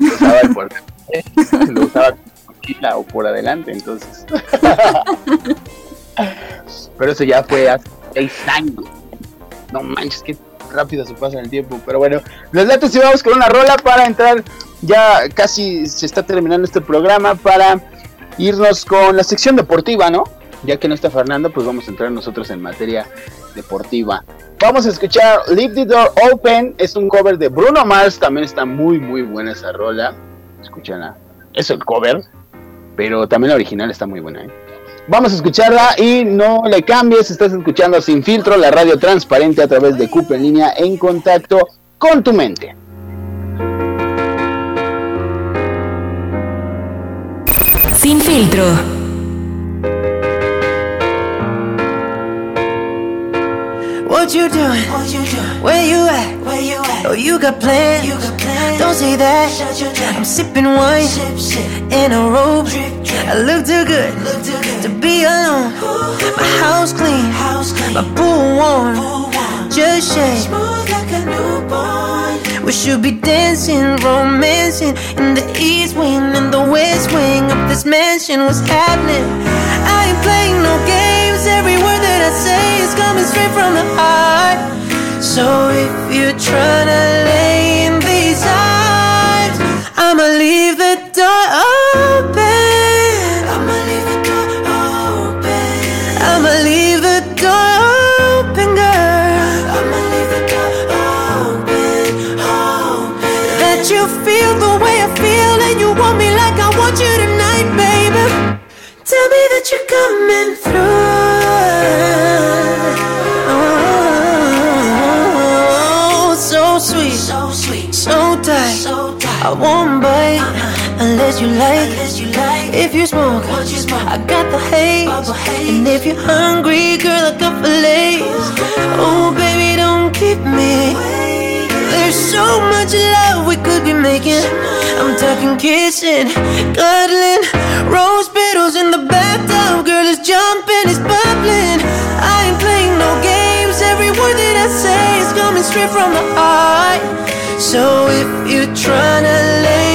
Usaba el portabebés, lo usaba mochila o por adelante, entonces. Pero eso ya fue hace seis años. No manches, qué rápido se pasa el tiempo. Pero bueno, los datos y vamos con una rola para entrar. Ya casi se está terminando este programa para irnos con la sección deportiva, ¿no? Ya que no está Fernando, pues vamos a entrar nosotros en materia deportiva. Vamos a escuchar Leave the Door Open. Es un cover de Bruno Mars. También está muy, muy buena esa rola. Escúchala. Es el cover. Pero también la original está muy buena, ¿eh? Vamos a escucharla y no le cambies. Estás escuchando Sin Filtro, la radio transparente a través de CUP en línea en contacto con tu mente. Sin filtro. What you doing? Where you at? Where you at? Oh, you got plans? You got plans? Don't say that. I'm sipping wine in a robe. I look too good Look too good to be alone. My house clean, my pool warm. Just shake. We should be dancing, romancing in the east wing and the west wing of this mansion. What's happening? I ain't playing no games. Every word that I say is coming straight from the heart. So if you're trying to lay in these arms, I'ma leave the door open. Me that you're coming through. Oh, so sweet, so sweet, so tight. So tight. I won't bite unless you like. If you smoke, I got the haze. And if you're hungry, girl, I got fillets. Oh, baby, don't keep me. There's so much love we could be making. I'm talking kissing, cuddling, rose petals in the bathtub. Girl is jumping, it's bubbling. I ain't playing no games. Every word that I say is coming straight from the heart. So if you're trying to lay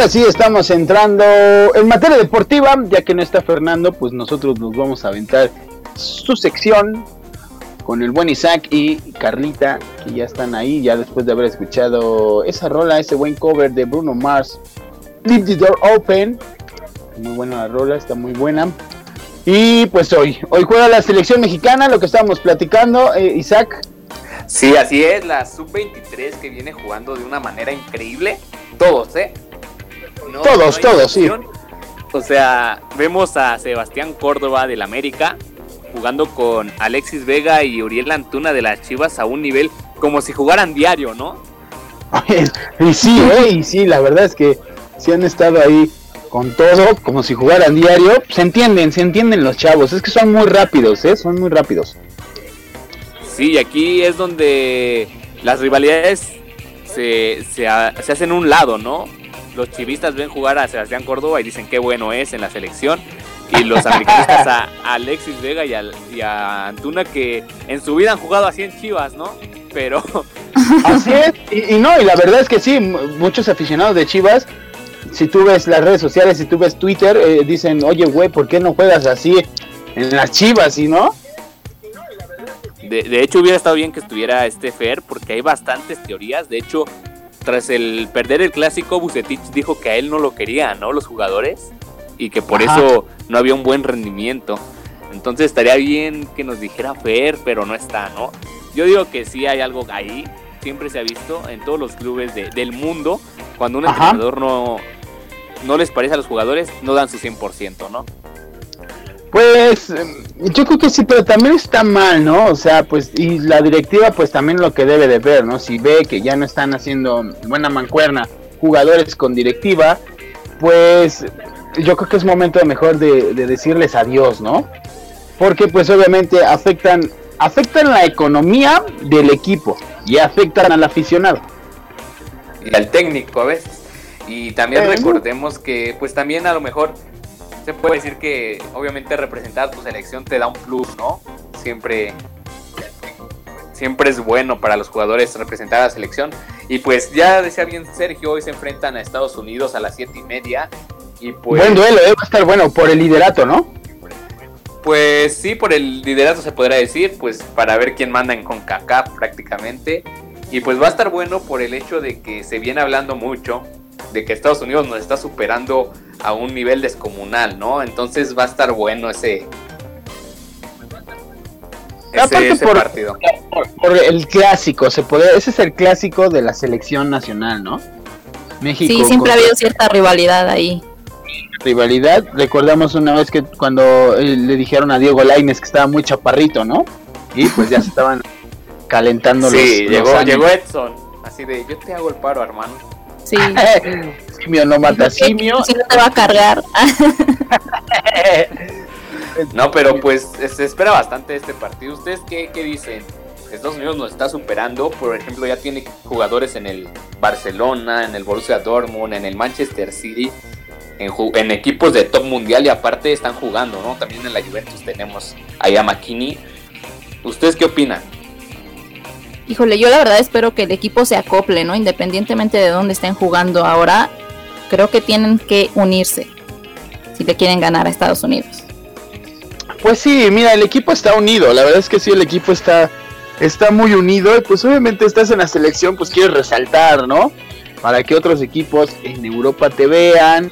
ahora sí estamos entrando en materia deportiva, ya que no está Fernando, pues nosotros nos vamos a aventar su sección con el buen Isaac y Carlita, que ya están ahí, ya después de haber escuchado esa rola, ese buen cover de Bruno Mars, Leave the Door Open. Muy buena la rola, está muy buena. Y pues hoy, hoy juega la selección mexicana, lo que estábamos platicando, eh, Isaac. Sí, así es, la sub-23 que viene jugando de una manera increíble. Todos, ¿eh? No- Todos, todos, sí. O sea, vemos a Sebastián Córdoba del América jugando con Alexis Vega y Uriel Antuna de las Chivas a un nivel como si jugaran diario, ¿no? y sí, eh, y sí, la verdad es que sí han estado ahí con todo, como si jugaran diario. Se entienden, se entienden los chavos, es que son muy rápidos, ¿eh? Son muy rápidos. Sí, y aquí es donde las rivalidades se, se, se hacen un lado, ¿no? Los chivistas ven jugar a Sebastián Córdoba y dicen qué bueno es en la selección. Y los americanistas a, a Alexis Vega y, a Antuna que en su vida han jugado así en Chivas, ¿no? Pero [laughs] Así es, y, y no, y la verdad es que sí, muchos aficionados de Chivas, si tú ves las redes sociales, si tú ves Twitter, eh, dicen, oye, güey, ¿por qué no juegas así en las Chivas, y no? de, de hecho hubiera estado bien que estuviera este Fer porque hay bastantes teorías. De hecho, tras el perder el clásico, Bucetich dijo que a él no lo quería, ¿no? Los jugadores. Y que por Ajá. eso no había un buen rendimiento. Entonces estaría bien que nos dijera Fer, pero no está, ¿no? Yo digo que sí hay algo ahí. Siempre se ha visto en todos los clubes de- del mundo. Cuando un Ajá. entrenador no, no les parece a los jugadores, no dan su 100%, ¿no? Pues eh, yo creo que sí, pero también está mal, ¿no? O sea, pues y la directiva pues también lo que debe de ver, ¿no? Si ve que ya no están haciendo buena mancuerna jugadores con directiva, pues yo creo que es momento mejor de, de decirles adiós, ¿no? Porque pues obviamente afectan afectan la economía del equipo y afectan al aficionado. y al técnico a veces. Y también recordemos que pues también a lo mejor se puede decir que obviamente representar a tu selección te da un plus, ¿no? Siempre siempre es bueno para los jugadores representar a la selección. Y pues ya decía bien Sergio, hoy se enfrentan a Estados Unidos a las siete y media. Y pues, Buen duelo, eh, va a estar bueno por el liderato, ¿no? pues sí, por el liderato se podrá decir, pues para ver quién manda en CONCACAF prácticamente. Y pues va a estar bueno por el hecho de que se viene hablando mucho de que Estados Unidos nos está superando a un nivel descomunal, ¿no? Entonces va a estar bueno ese, ese, ese por- partido. por, por el clásico, se puede, ese es el clásico de la selección nacional, ¿no? México. Sí, siempre ha habido cierta rivalidad ahí. rivalidad. Recordamos una vez que cuando eh, le dijeron a Diego Laines que estaba muy chaparrito, ¿no? Y pues ya se estaban calentando los, Sí, los llegó, ánimos. llegó Edson, así de yo te hago el paro, hermano. Sí. [laughs] simio no mata simio. Si no te va a cargar. [laughs] No, pero pues se espera bastante este partido. ¿Ustedes qué, qué dicen? Estados Unidos nos está superando. Por ejemplo, ya tiene jugadores en el Barcelona, en el Borussia Dortmund, en el Manchester City, en, equipos de top mundial y aparte están jugando, ¿no? También en la Juventus tenemos ahí a McKinney. ¿Ustedes qué opinan? Híjole, yo la verdad espero que el equipo se acople, ¿no? Independientemente de dónde estén jugando ahora, creo que tienen que unirse si le quieren ganar a Estados Unidos. Pues sí, mira, el equipo está unido. La verdad es que sí, el equipo está, está muy unido. Y pues obviamente estás en la selección, pues quieres resaltar, ¿no? Para que otros equipos en Europa te vean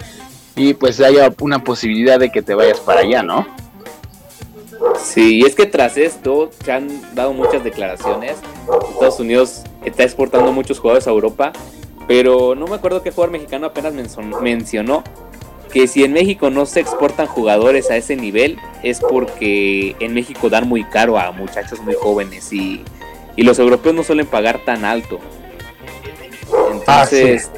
y pues haya una posibilidad de que te vayas para allá, ¿no? Sí, y es que tras esto se han dado muchas declaraciones. Estados Unidos está exportando muchos jugadores a Europa, pero no me acuerdo qué jugador mexicano apenas mencionó que si en México no se exportan jugadores a ese nivel es porque en México dan muy caro a muchachos muy jóvenes y, y los europeos no suelen pagar tan alto. Entonces,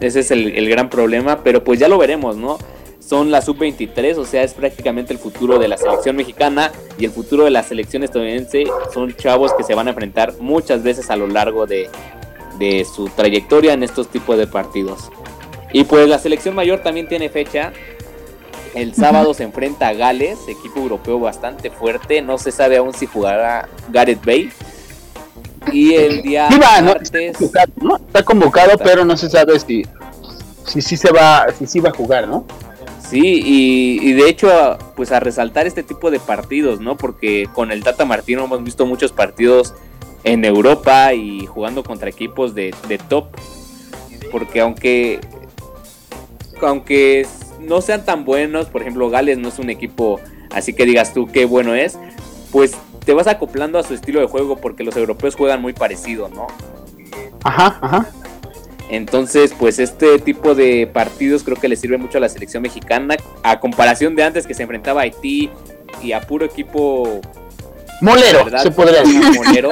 ese es el, el gran problema, pero pues ya lo veremos, ¿no? Son la sub-23, o sea, es prácticamente el futuro de la selección mexicana y el futuro de la selección estadounidense. Son chavos que se van a enfrentar muchas veces a lo largo de, de su trayectoria en estos tipos de partidos. Y pues la selección mayor también tiene fecha. El sábado se enfrenta a Gales, equipo europeo bastante fuerte. No se sabe aún si jugará Gareth Bale. Y el día Sí va, ¿no? martes. Está convocado, ¿no? Está convocado, pero no se sabe si si sí se va, si sí va a jugar, ¿no? Sí, y, de hecho, pues a resaltar este tipo de partidos, ¿no? Porque con el Tata Martino hemos visto muchos partidos en Europa y jugando contra equipos de, de top. Porque aunque, aunque no sean tan buenos, por ejemplo, Gales no es un equipo así que digas tú qué bueno es, pues te vas acoplando a su estilo de juego porque los europeos juegan muy parecido, ¿no? Ajá, ajá. Entonces, pues este tipo de partidos creo que le sirve mucho a la selección mexicana, a comparación de antes que se enfrentaba a Haití y a puro equipo Molero, ¿verdad? se podría decir. [laughs] Molero,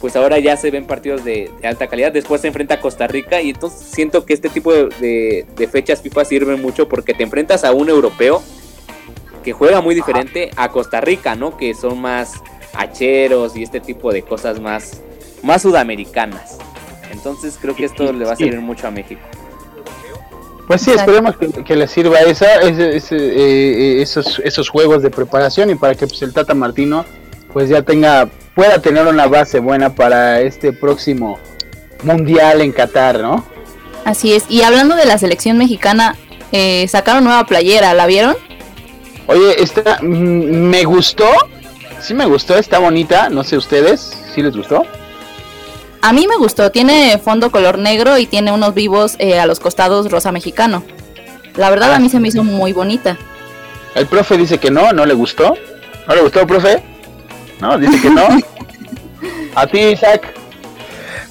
pues ahora ya se ven partidos de, de alta calidad. Después se enfrenta a Costa Rica y entonces siento que este tipo de, de- de fechas FIFA sirven mucho porque te enfrentas a un europeo que juega muy diferente a Costa Rica, ¿no? Que son más hacheros y este tipo de cosas más, más sudamericanas. Entonces creo que esto le va a servir mucho a México. Pues sí, esperemos que, que le sirva esa, ese- ese, eh, esos, esos juegos de preparación y para que pues, el Tata Martino pues ya tenga, pueda tener una base buena para este próximo mundial en Qatar, ¿no? Así es. Y hablando de la selección mexicana, eh, sacaron nueva playera, ¿la vieron? Oye, esta mm, me gustó, sí me gustó, está bonita, no sé ustedes, ¿sí les gustó? A mí me gustó, tiene fondo color negro y tiene unos vivos eh, a los costados rosa mexicano. La verdad a mí se me hizo muy bonita. El profe dice que no, no le gustó. ¿No le gustó, profe? No, dice que no. [laughs] A ti, Isaac.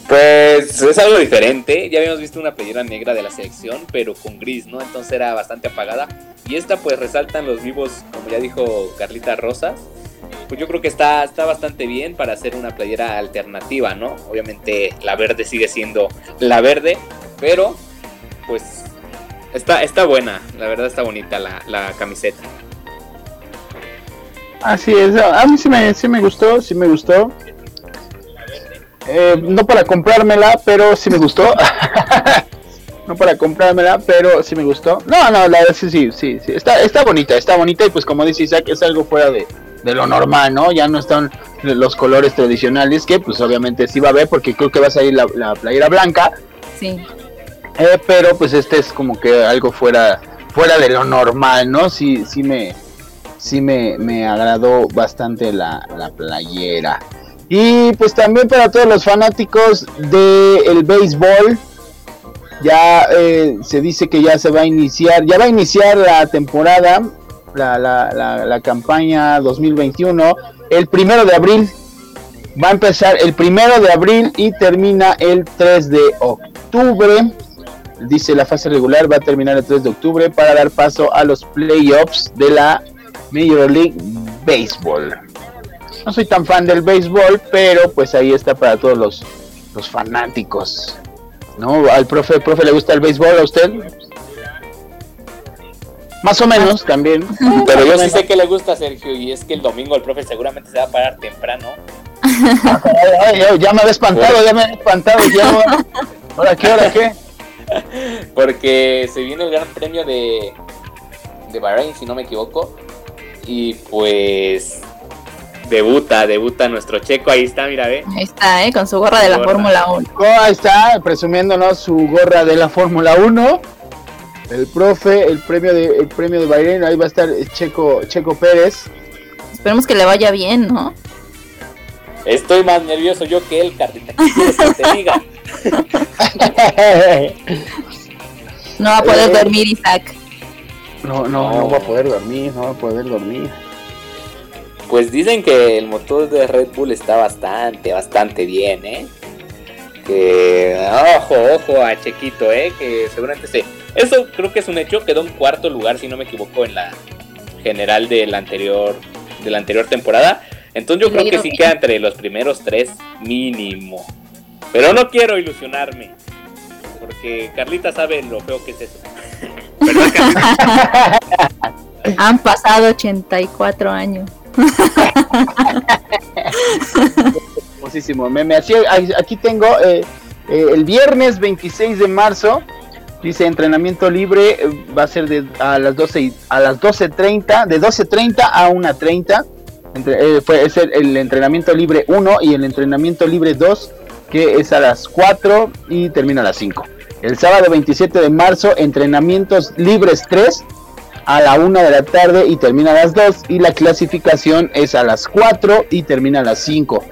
Pues es algo diferente. Ya habíamos visto una playera negra de la selección, pero con gris, ¿no? Entonces era bastante apagada. Y esta pues resaltan los vivos, como ya dijo Carlita Rosas. Pues yo creo que está, está bastante bien para hacer una playera alternativa, ¿no? Obviamente la verde sigue siendo la verde, pero pues está, está buena, la verdad está bonita la, la camiseta. Así es, a mí sí me, sí me gustó, sí me gustó. Eh, no para comprármela, pero sí me gustó. [laughs] no para comprármela, pero sí me gustó. No, no, la verdad sí, sí, sí, sí. Está, está bonita, está bonita y pues como dice Isaac, es algo fuera de, de lo normal, ¿no? Ya no están los colores tradicionales que pues obviamente sí va a haber porque creo que va a salir la, la playera blanca. Sí. Eh, pero pues este es como que algo fuera fuera de lo normal, ¿no? Sí, sí me sí me, me agradó bastante la, la playera. Y pues también para todos los fanáticos del béisbol, ya eh, se dice que ya se va a iniciar, ya va a iniciar la temporada, la, la, la, la campaña 2021, el primero de abril. Va a empezar el primero de abril y termina el 3 de octubre. Dice la fase regular va a terminar el 3 de octubre para dar paso a los playoffs de la Major League Baseball. No soy tan fan del béisbol, pero pues ahí está para todos los, los fanáticos. ¿No? Al profe, profe le gusta el béisbol a usted. Más o menos también. Pero yo sí sé que le gusta a Sergio y es que el domingo el profe seguramente se va a parar temprano Ay, ay, ya me había espantado, ya me había espantado. Ya, ¿Ahora qué? ¿Ahora qué? [laughs] Porque se viene el gran premio de, de Bahrein, si no me equivoco. Y pues debuta, debuta nuestro checo. Ahí está, mira, ve. Ahí está, ¿eh? Con su gorra de la. Fórmula 1. Oh, ahí está, presumiéndonos su gorra de la Fórmula 1. El profe, el premio de el premio de Bahrein, ahí va a estar Checo Checo Pérez. Esperemos que le vaya bien, ¿no? Estoy más nervioso yo que él, Carlita. ¿Qué quieres que te diga? [laughs] No va a poder Eh. dormir Isaac. No, no, no va a poder dormir, no va a poder dormir. Pues dicen que el motor de Red Bull está bastante, bastante bien, ¿eh? Que ojo, ojo a Chequito, ¿eh? Que seguramente se... Eso creo que es un hecho. Quedó en cuarto lugar, si no me equivoco, en la general de la anterior, de la anterior temporada. Entonces yo creo que sí queda entre los primeros tres mínimo. Pero no quiero ilusionarme. Porque Carlita sabe lo feo que es eso. [laughs] [laughs] Han pasado 84 años. [laughs] Famosísimo meme. Ahí- aquí tengo eh, eh, el viernes 26 de marzo Dice entrenamiento libre eh, va a ser de a las 12 y- a las 12:30, de 12:30 a 1:30. Entre- eh, el entrenamiento libre 1 y el entrenamiento libre 2 que es a las 4 y termina a las 5. El sábado 27 de marzo entrenamientos libres 3 a la 1 de la tarde y termina a las 2 y la clasificación es a las 4 y termina a las 5.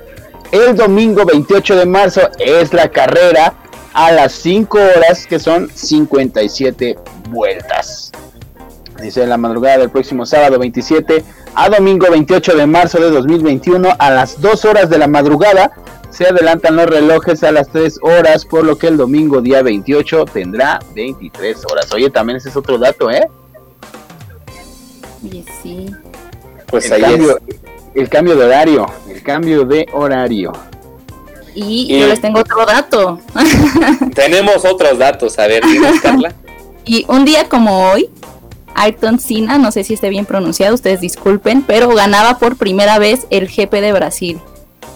El domingo 28 de marzo es la carrera a las 5 horas que son 57 vueltas. Dice la madrugada del próximo sábado 27 a domingo 28 de marzo de 2021 a las 2 horas de la madrugada se adelantan los relojes a las 3 horas por lo que el domingo día 28 tendrá 23 horas. Oye, también ese es otro dato, ¿eh? Y sí. Pues el, ahí cambio, es. el cambio de horario, el cambio de horario. Y, Y- yo les tengo otro dato. [laughs] Tenemos otros datos, a ver, dinos, Carla. Y un día como hoy, Ayrton Senna, no sé si esté bien pronunciado, ustedes disculpen, pero ganaba por primera vez el GP de Brasil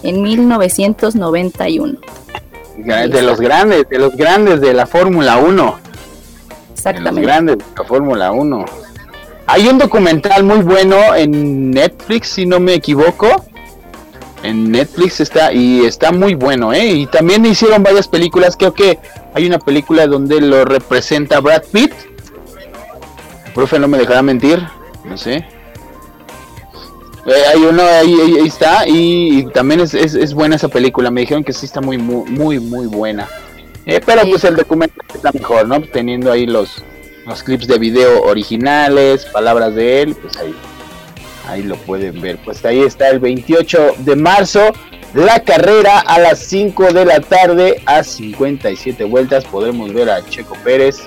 en 1991. De los grandes, de los grandes de la Fórmula 1. De los Exactamente. grandes de la Fórmula 1. Hay un documental muy bueno en Netflix, si no me equivoco. En Netflix está y está muy bueno, ¿eh? Y también hicieron varias películas. Creo que hay una película donde lo representa Brad Pitt. El profe no me dejará mentir, no sé. Eh, hay uno ahí, ahí- ahí está y, y también es, es- es buena esa película. Me dijeron que sí está muy, muy, muy, muy buena. Eh, pero pues el documental está mejor, ¿no? Teniendo ahí los, los clips de video originales, palabras de él, pues ahí, ahí lo pueden ver. Pues ahí está el 28 de marzo, la carrera a las 5 de la tarde a 57 vueltas. Podremos ver a Checo Pérez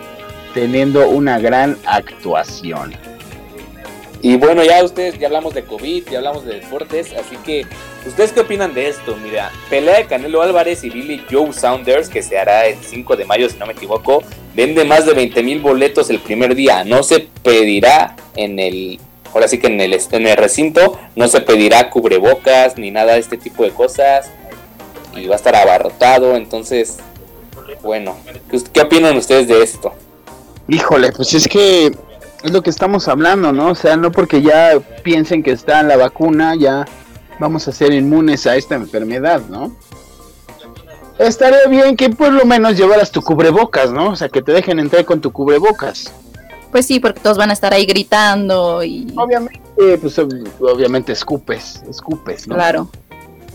teniendo una gran actuación. Y bueno, ya ustedes, ya hablamos de COVID, ya hablamos de deportes, así que, ¿ustedes qué opinan de esto? Mira, pelea de Canelo Álvarez y Billy Joe Saunders, que se hará el 5 de mayo, si no me equivoco, vende más de 20 mil boletos el primer día. No se pedirá en el, ahora sí que en el, en el recinto, no se pedirá cubrebocas ni nada de este tipo de cosas. Y va a estar abarrotado, entonces, bueno, ¿qué, opinan ustedes de esto? Híjole, pues es que es lo que estamos hablando, ¿no? O sea, no porque ya piensen que está la vacuna, ya vamos a ser inmunes a esta enfermedad, ¿no? Estaría bien que por lo menos llevaras tu cubrebocas, ¿no? O sea, que te dejen entrar con tu cubrebocas. Pues sí, porque todos van a estar ahí gritando y... Obviamente, pues ob- obviamente escupes, escupes, ¿no? Claro.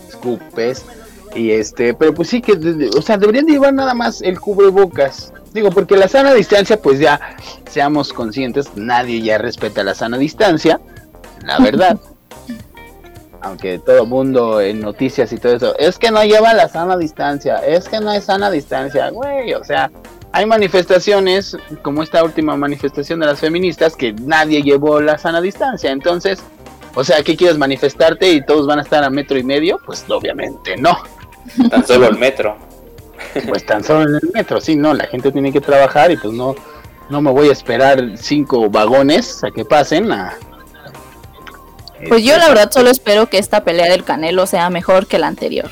escupes y este pero pues sí que o sea deberían de llevar nada más el cubrebocas digo porque la sana distancia pues ya seamos conscientes nadie ya respeta la sana distancia la [laughs] verdad aunque todo mundo en noticias y todo eso es que no lleva la sana distancia es que no hay sana distancia güey o sea hay manifestaciones como esta última manifestación de las feministas que nadie llevó la sana distancia entonces o sea, ¿qué quieres manifestarte y todos van a estar a metro y medio? Pues obviamente no. Tan solo el metro. Pues tan solo en el metro, sí, no, la gente tiene que trabajar y pues no, no me voy a esperar cinco vagones a que pasen a... Pues yo la verdad solo espero que esta pelea del Canelo sea mejor que la anterior.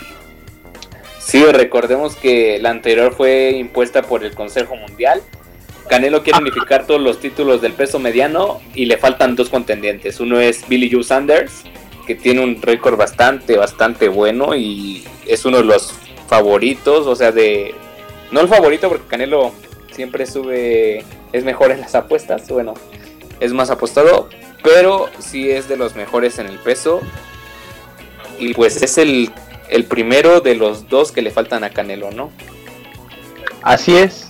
Sí, recordemos que la anterior fue impuesta por el Consejo Mundial. Canelo quiere unificar todos los títulos del peso mediano y le faltan dos contendientes. Uno es Billy Joe Sanders, que tiene un récord bastante, bastante bueno y es uno de los favoritos, o sea, de... No el favorito porque Canelo siempre sube, es mejor en las apuestas, bueno, es más apostado, pero sí es de los mejores en el peso. Y pues es el, el primero de los dos que le faltan a Canelo, ¿no? Así es.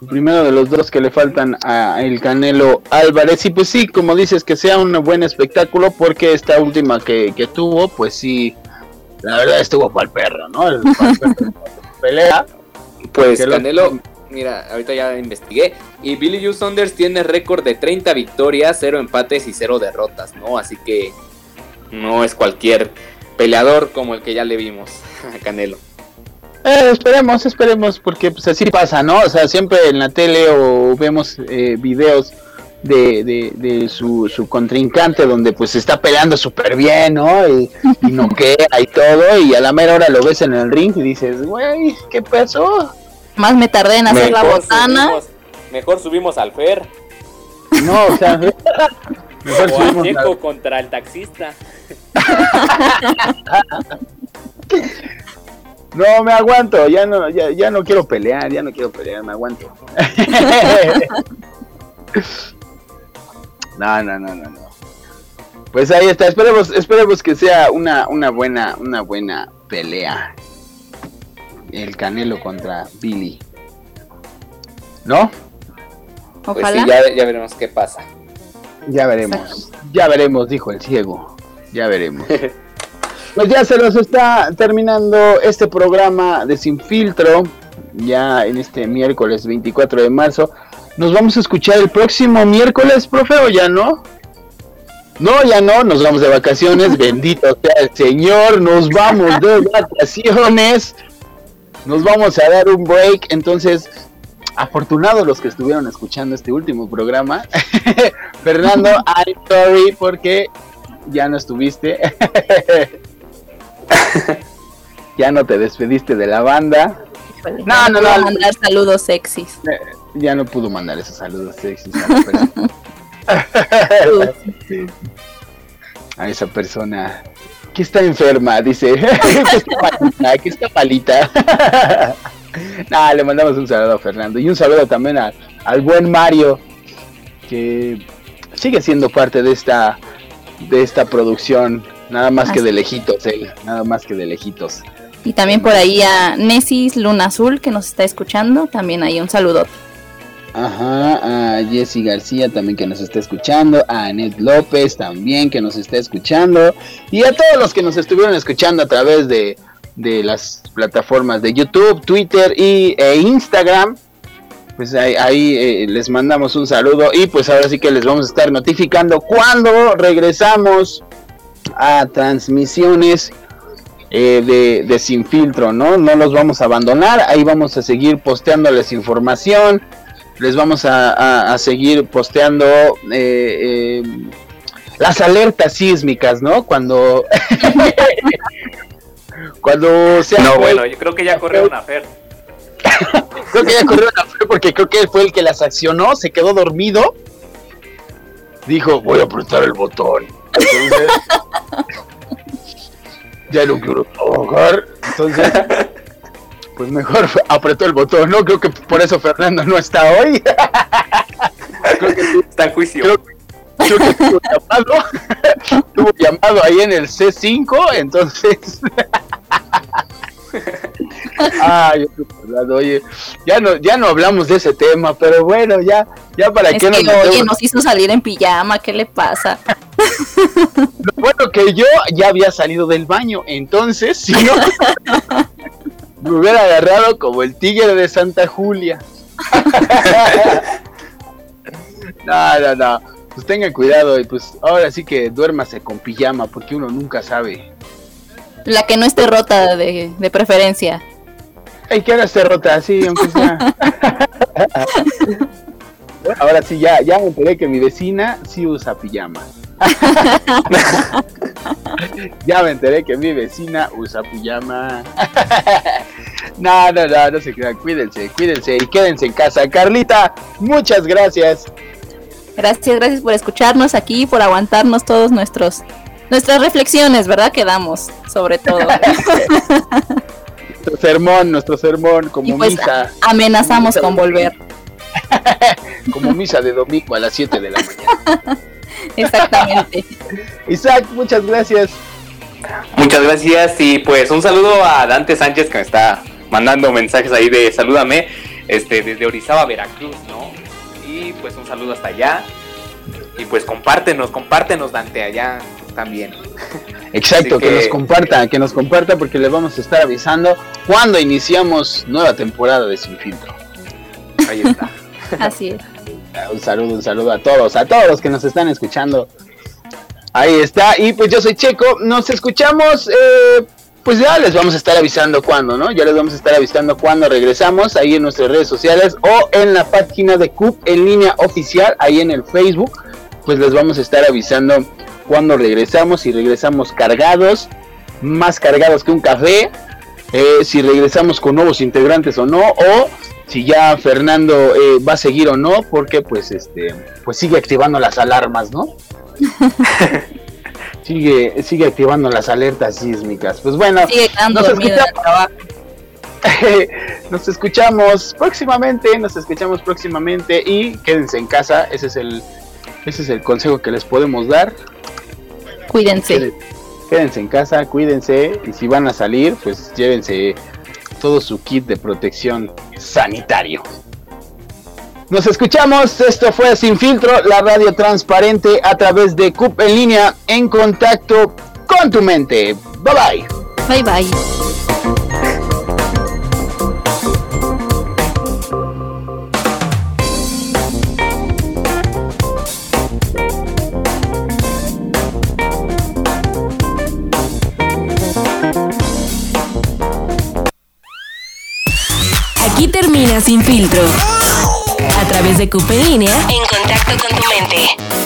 El primero de los dos que le faltan a el Canelo Álvarez. Y pues sí, como dices, que sea un buen espectáculo porque esta última que, que tuvo, pues sí, la verdad estuvo para el perro, ¿no? El, pa'l perro. pelea. Pues Canelo, mira, ahorita ya investigué. Y Billy Joe Saunders tiene récord de 30 victorias, 0 empates y 0 derrotas, ¿no? Así que no es cualquier peleador como el que ya le vimos a Canelo. Eh, esperemos, esperemos, porque pues así pasa, ¿no? O sea, siempre en la tele o vemos eh, videos de, de, de su, su contrincante donde pues está peleando súper bien, ¿no? Y, y noquea y todo, y a la mera hora lo ves en el ring y dices, güey, ¿qué pasó? Más me tardé en hacer la botana. subimos, mejor subimos al Fer. No, o sea, mejor O a subimos Checo la- contra el taxista. [laughs] No, me aguanto, ya no, ya, ya no quiero pelear, ya no quiero pelear, me aguanto. [laughs] no, no, no, no, no. Pues ahí está, esperemos, esperemos que sea una, una buena, una buena pelea. El Canelo contra Billy. ¿No? Pues Ojalá. sí, ya, ya veremos qué pasa. Ya veremos. Ya veremos, dijo el ciego. Ya veremos. [laughs] Pues ya se nos está terminando este programa de Sin Filtro. Ya en este miércoles 24 de marzo. Nos vamos a escuchar el próximo miércoles, profe, o ya no? No, ya no, nos vamos de vacaciones. [laughs] Bendito sea el Señor. Nos vamos de vacaciones. Nos vamos a dar un break. Entonces, afortunados los que estuvieron escuchando este último programa. [laughs] Fernando, I'm sorry porque ya no estuviste. [laughs] ya no te despediste de la banda. Híjole, No, ya no, puedo no. mandar saludos sexys. Ya no pudo mandar esos saludos sexys a, la persona- [laughs] a esa persona que está enferma, dice. que está malita, que está malita. [laughs] Nah, le mandamos un saludo a Fernando y un saludo también a- al buen Mario que sigue siendo parte de esta de esta producción, nada más que de lejitos él, nada más que de lejitos. Y también por ahí a Nesis Luna Azul que nos está escuchando. También ahí un saludo. Ajá, a Jessy García también que nos está escuchando, a Anet López también que nos está escuchando y a todos los que nos estuvieron escuchando a través de, de las plataformas de YouTube, Twitter y, e Instagram. Pues ahí, eh, les mandamos un saludo y pues ahora sí que les vamos a estar notificando cuando regresamos a transmisiones eh, de, de Sin Filtro, ¿no? No los vamos a abandonar, ahí vamos a seguir posteándoles información, les vamos a, a- a seguir posteando eh, eh, las alertas sísmicas, ¿no? Cuando... [laughs] cuando sea... No, bueno, yo creo que ya corrieron a Fer. [laughs] Creo que ya corrió la fe porque creo que fue el que las accionó, se quedó dormido. Dijo, voy a apretar el botón. Entonces, [laughs] ya no quiero trabajar. Entonces, [laughs] pues mejor apretó el botón, ¿no? Creo que por eso Fernando no está hoy. creo que, Está en juicio. creo, creo que tuvo llamado. [laughs] tuvo llamado ahí en el C5, entonces... [laughs] Ay, oye, ya no, ya no hablamos de ese tema, pero bueno, ya, ya para Es qué que, nos oye, nos hizo salir en pijama. ¿Qué le pasa? [laughs] Lo bueno que yo ya había salido del baño, entonces si no me hubiera agarrado como el tigre de Santa Julia. no, no, no. Pues tengan cuidado y pues ahora sí que duérmase con pijama porque uno nunca sabe. La que no esté rota de, de preferencia. Ay, que ahora se rota así, aunque sea. [laughs] Ahora sí, ya, ya me enteré que mi vecina sí usa pijama. [laughs] ya me enteré que mi vecina usa pijama. [laughs] no, no, no, no se crean. Cuídense, cuídense y quédense en casa. Carlita, muchas gracias. Gracias, gracias por escucharnos aquí, por aguantarnos todos nuestros nuestras reflexiones, ¿verdad? Que damos, sobre todo. Nuestro sermón, nuestro sermón, como y pues misa, amenazamos con volver. [laughs] como misa de domingo a las 7 de la mañana. Exactamente. Isaac, muchas gracias. Muchas gracias y pues un saludo a Dante Sánchez que me está mandando mensajes ahí de salúdame este desde Orizaba, Veracruz, ¿no? Y pues un saludo hasta allá. Y pues compártenos, compártenos Dante allá también. [laughs] Exacto, que- nos comparta, que nos comparta porque les vamos a estar avisando cuando iniciamos nueva temporada de Sin Filtro. Ahí está. [laughs] Así es. Un saludo, un saludo a todos, a todos los que nos están escuchando. Ahí está, y pues yo soy Checo, nos escuchamos, eh, pues ya les vamos a estar avisando cuándo, ¿no? Ya les vamos a estar avisando cuándo regresamos ahí en nuestras redes sociales o en la página de CUP en línea oficial, ahí en el Facebook, pues les vamos a estar avisando cuándo regresamos y regresamos cargados, más cargados que un café. eh, si regresamos con nuevos integrantes o no, o si ya Fernando eh, va a seguir o no, porque pues este, pues sigue activando las alarmas, ¿no? [laughs] sigue, sigue activando las alertas sísmicas. Pues bueno, Sigue nos escuchamos. [laughs] nos escuchamos próximamente, nos escuchamos próximamente y quédense en casa, ese es el ese es el consejo que les podemos dar. Cuídense. Quédense, quédense en casa, cuídense y si van a salir, pues llévense todo su kit de protección sanitario. Nos escuchamos, esto fue Sin Filtro, la radio transparente a través de CUP en línea en contacto con tu mente. Bye bye. Bye bye. Aquí termina Sin Filtro. A través de CUP en línea. En contacto con tu mente.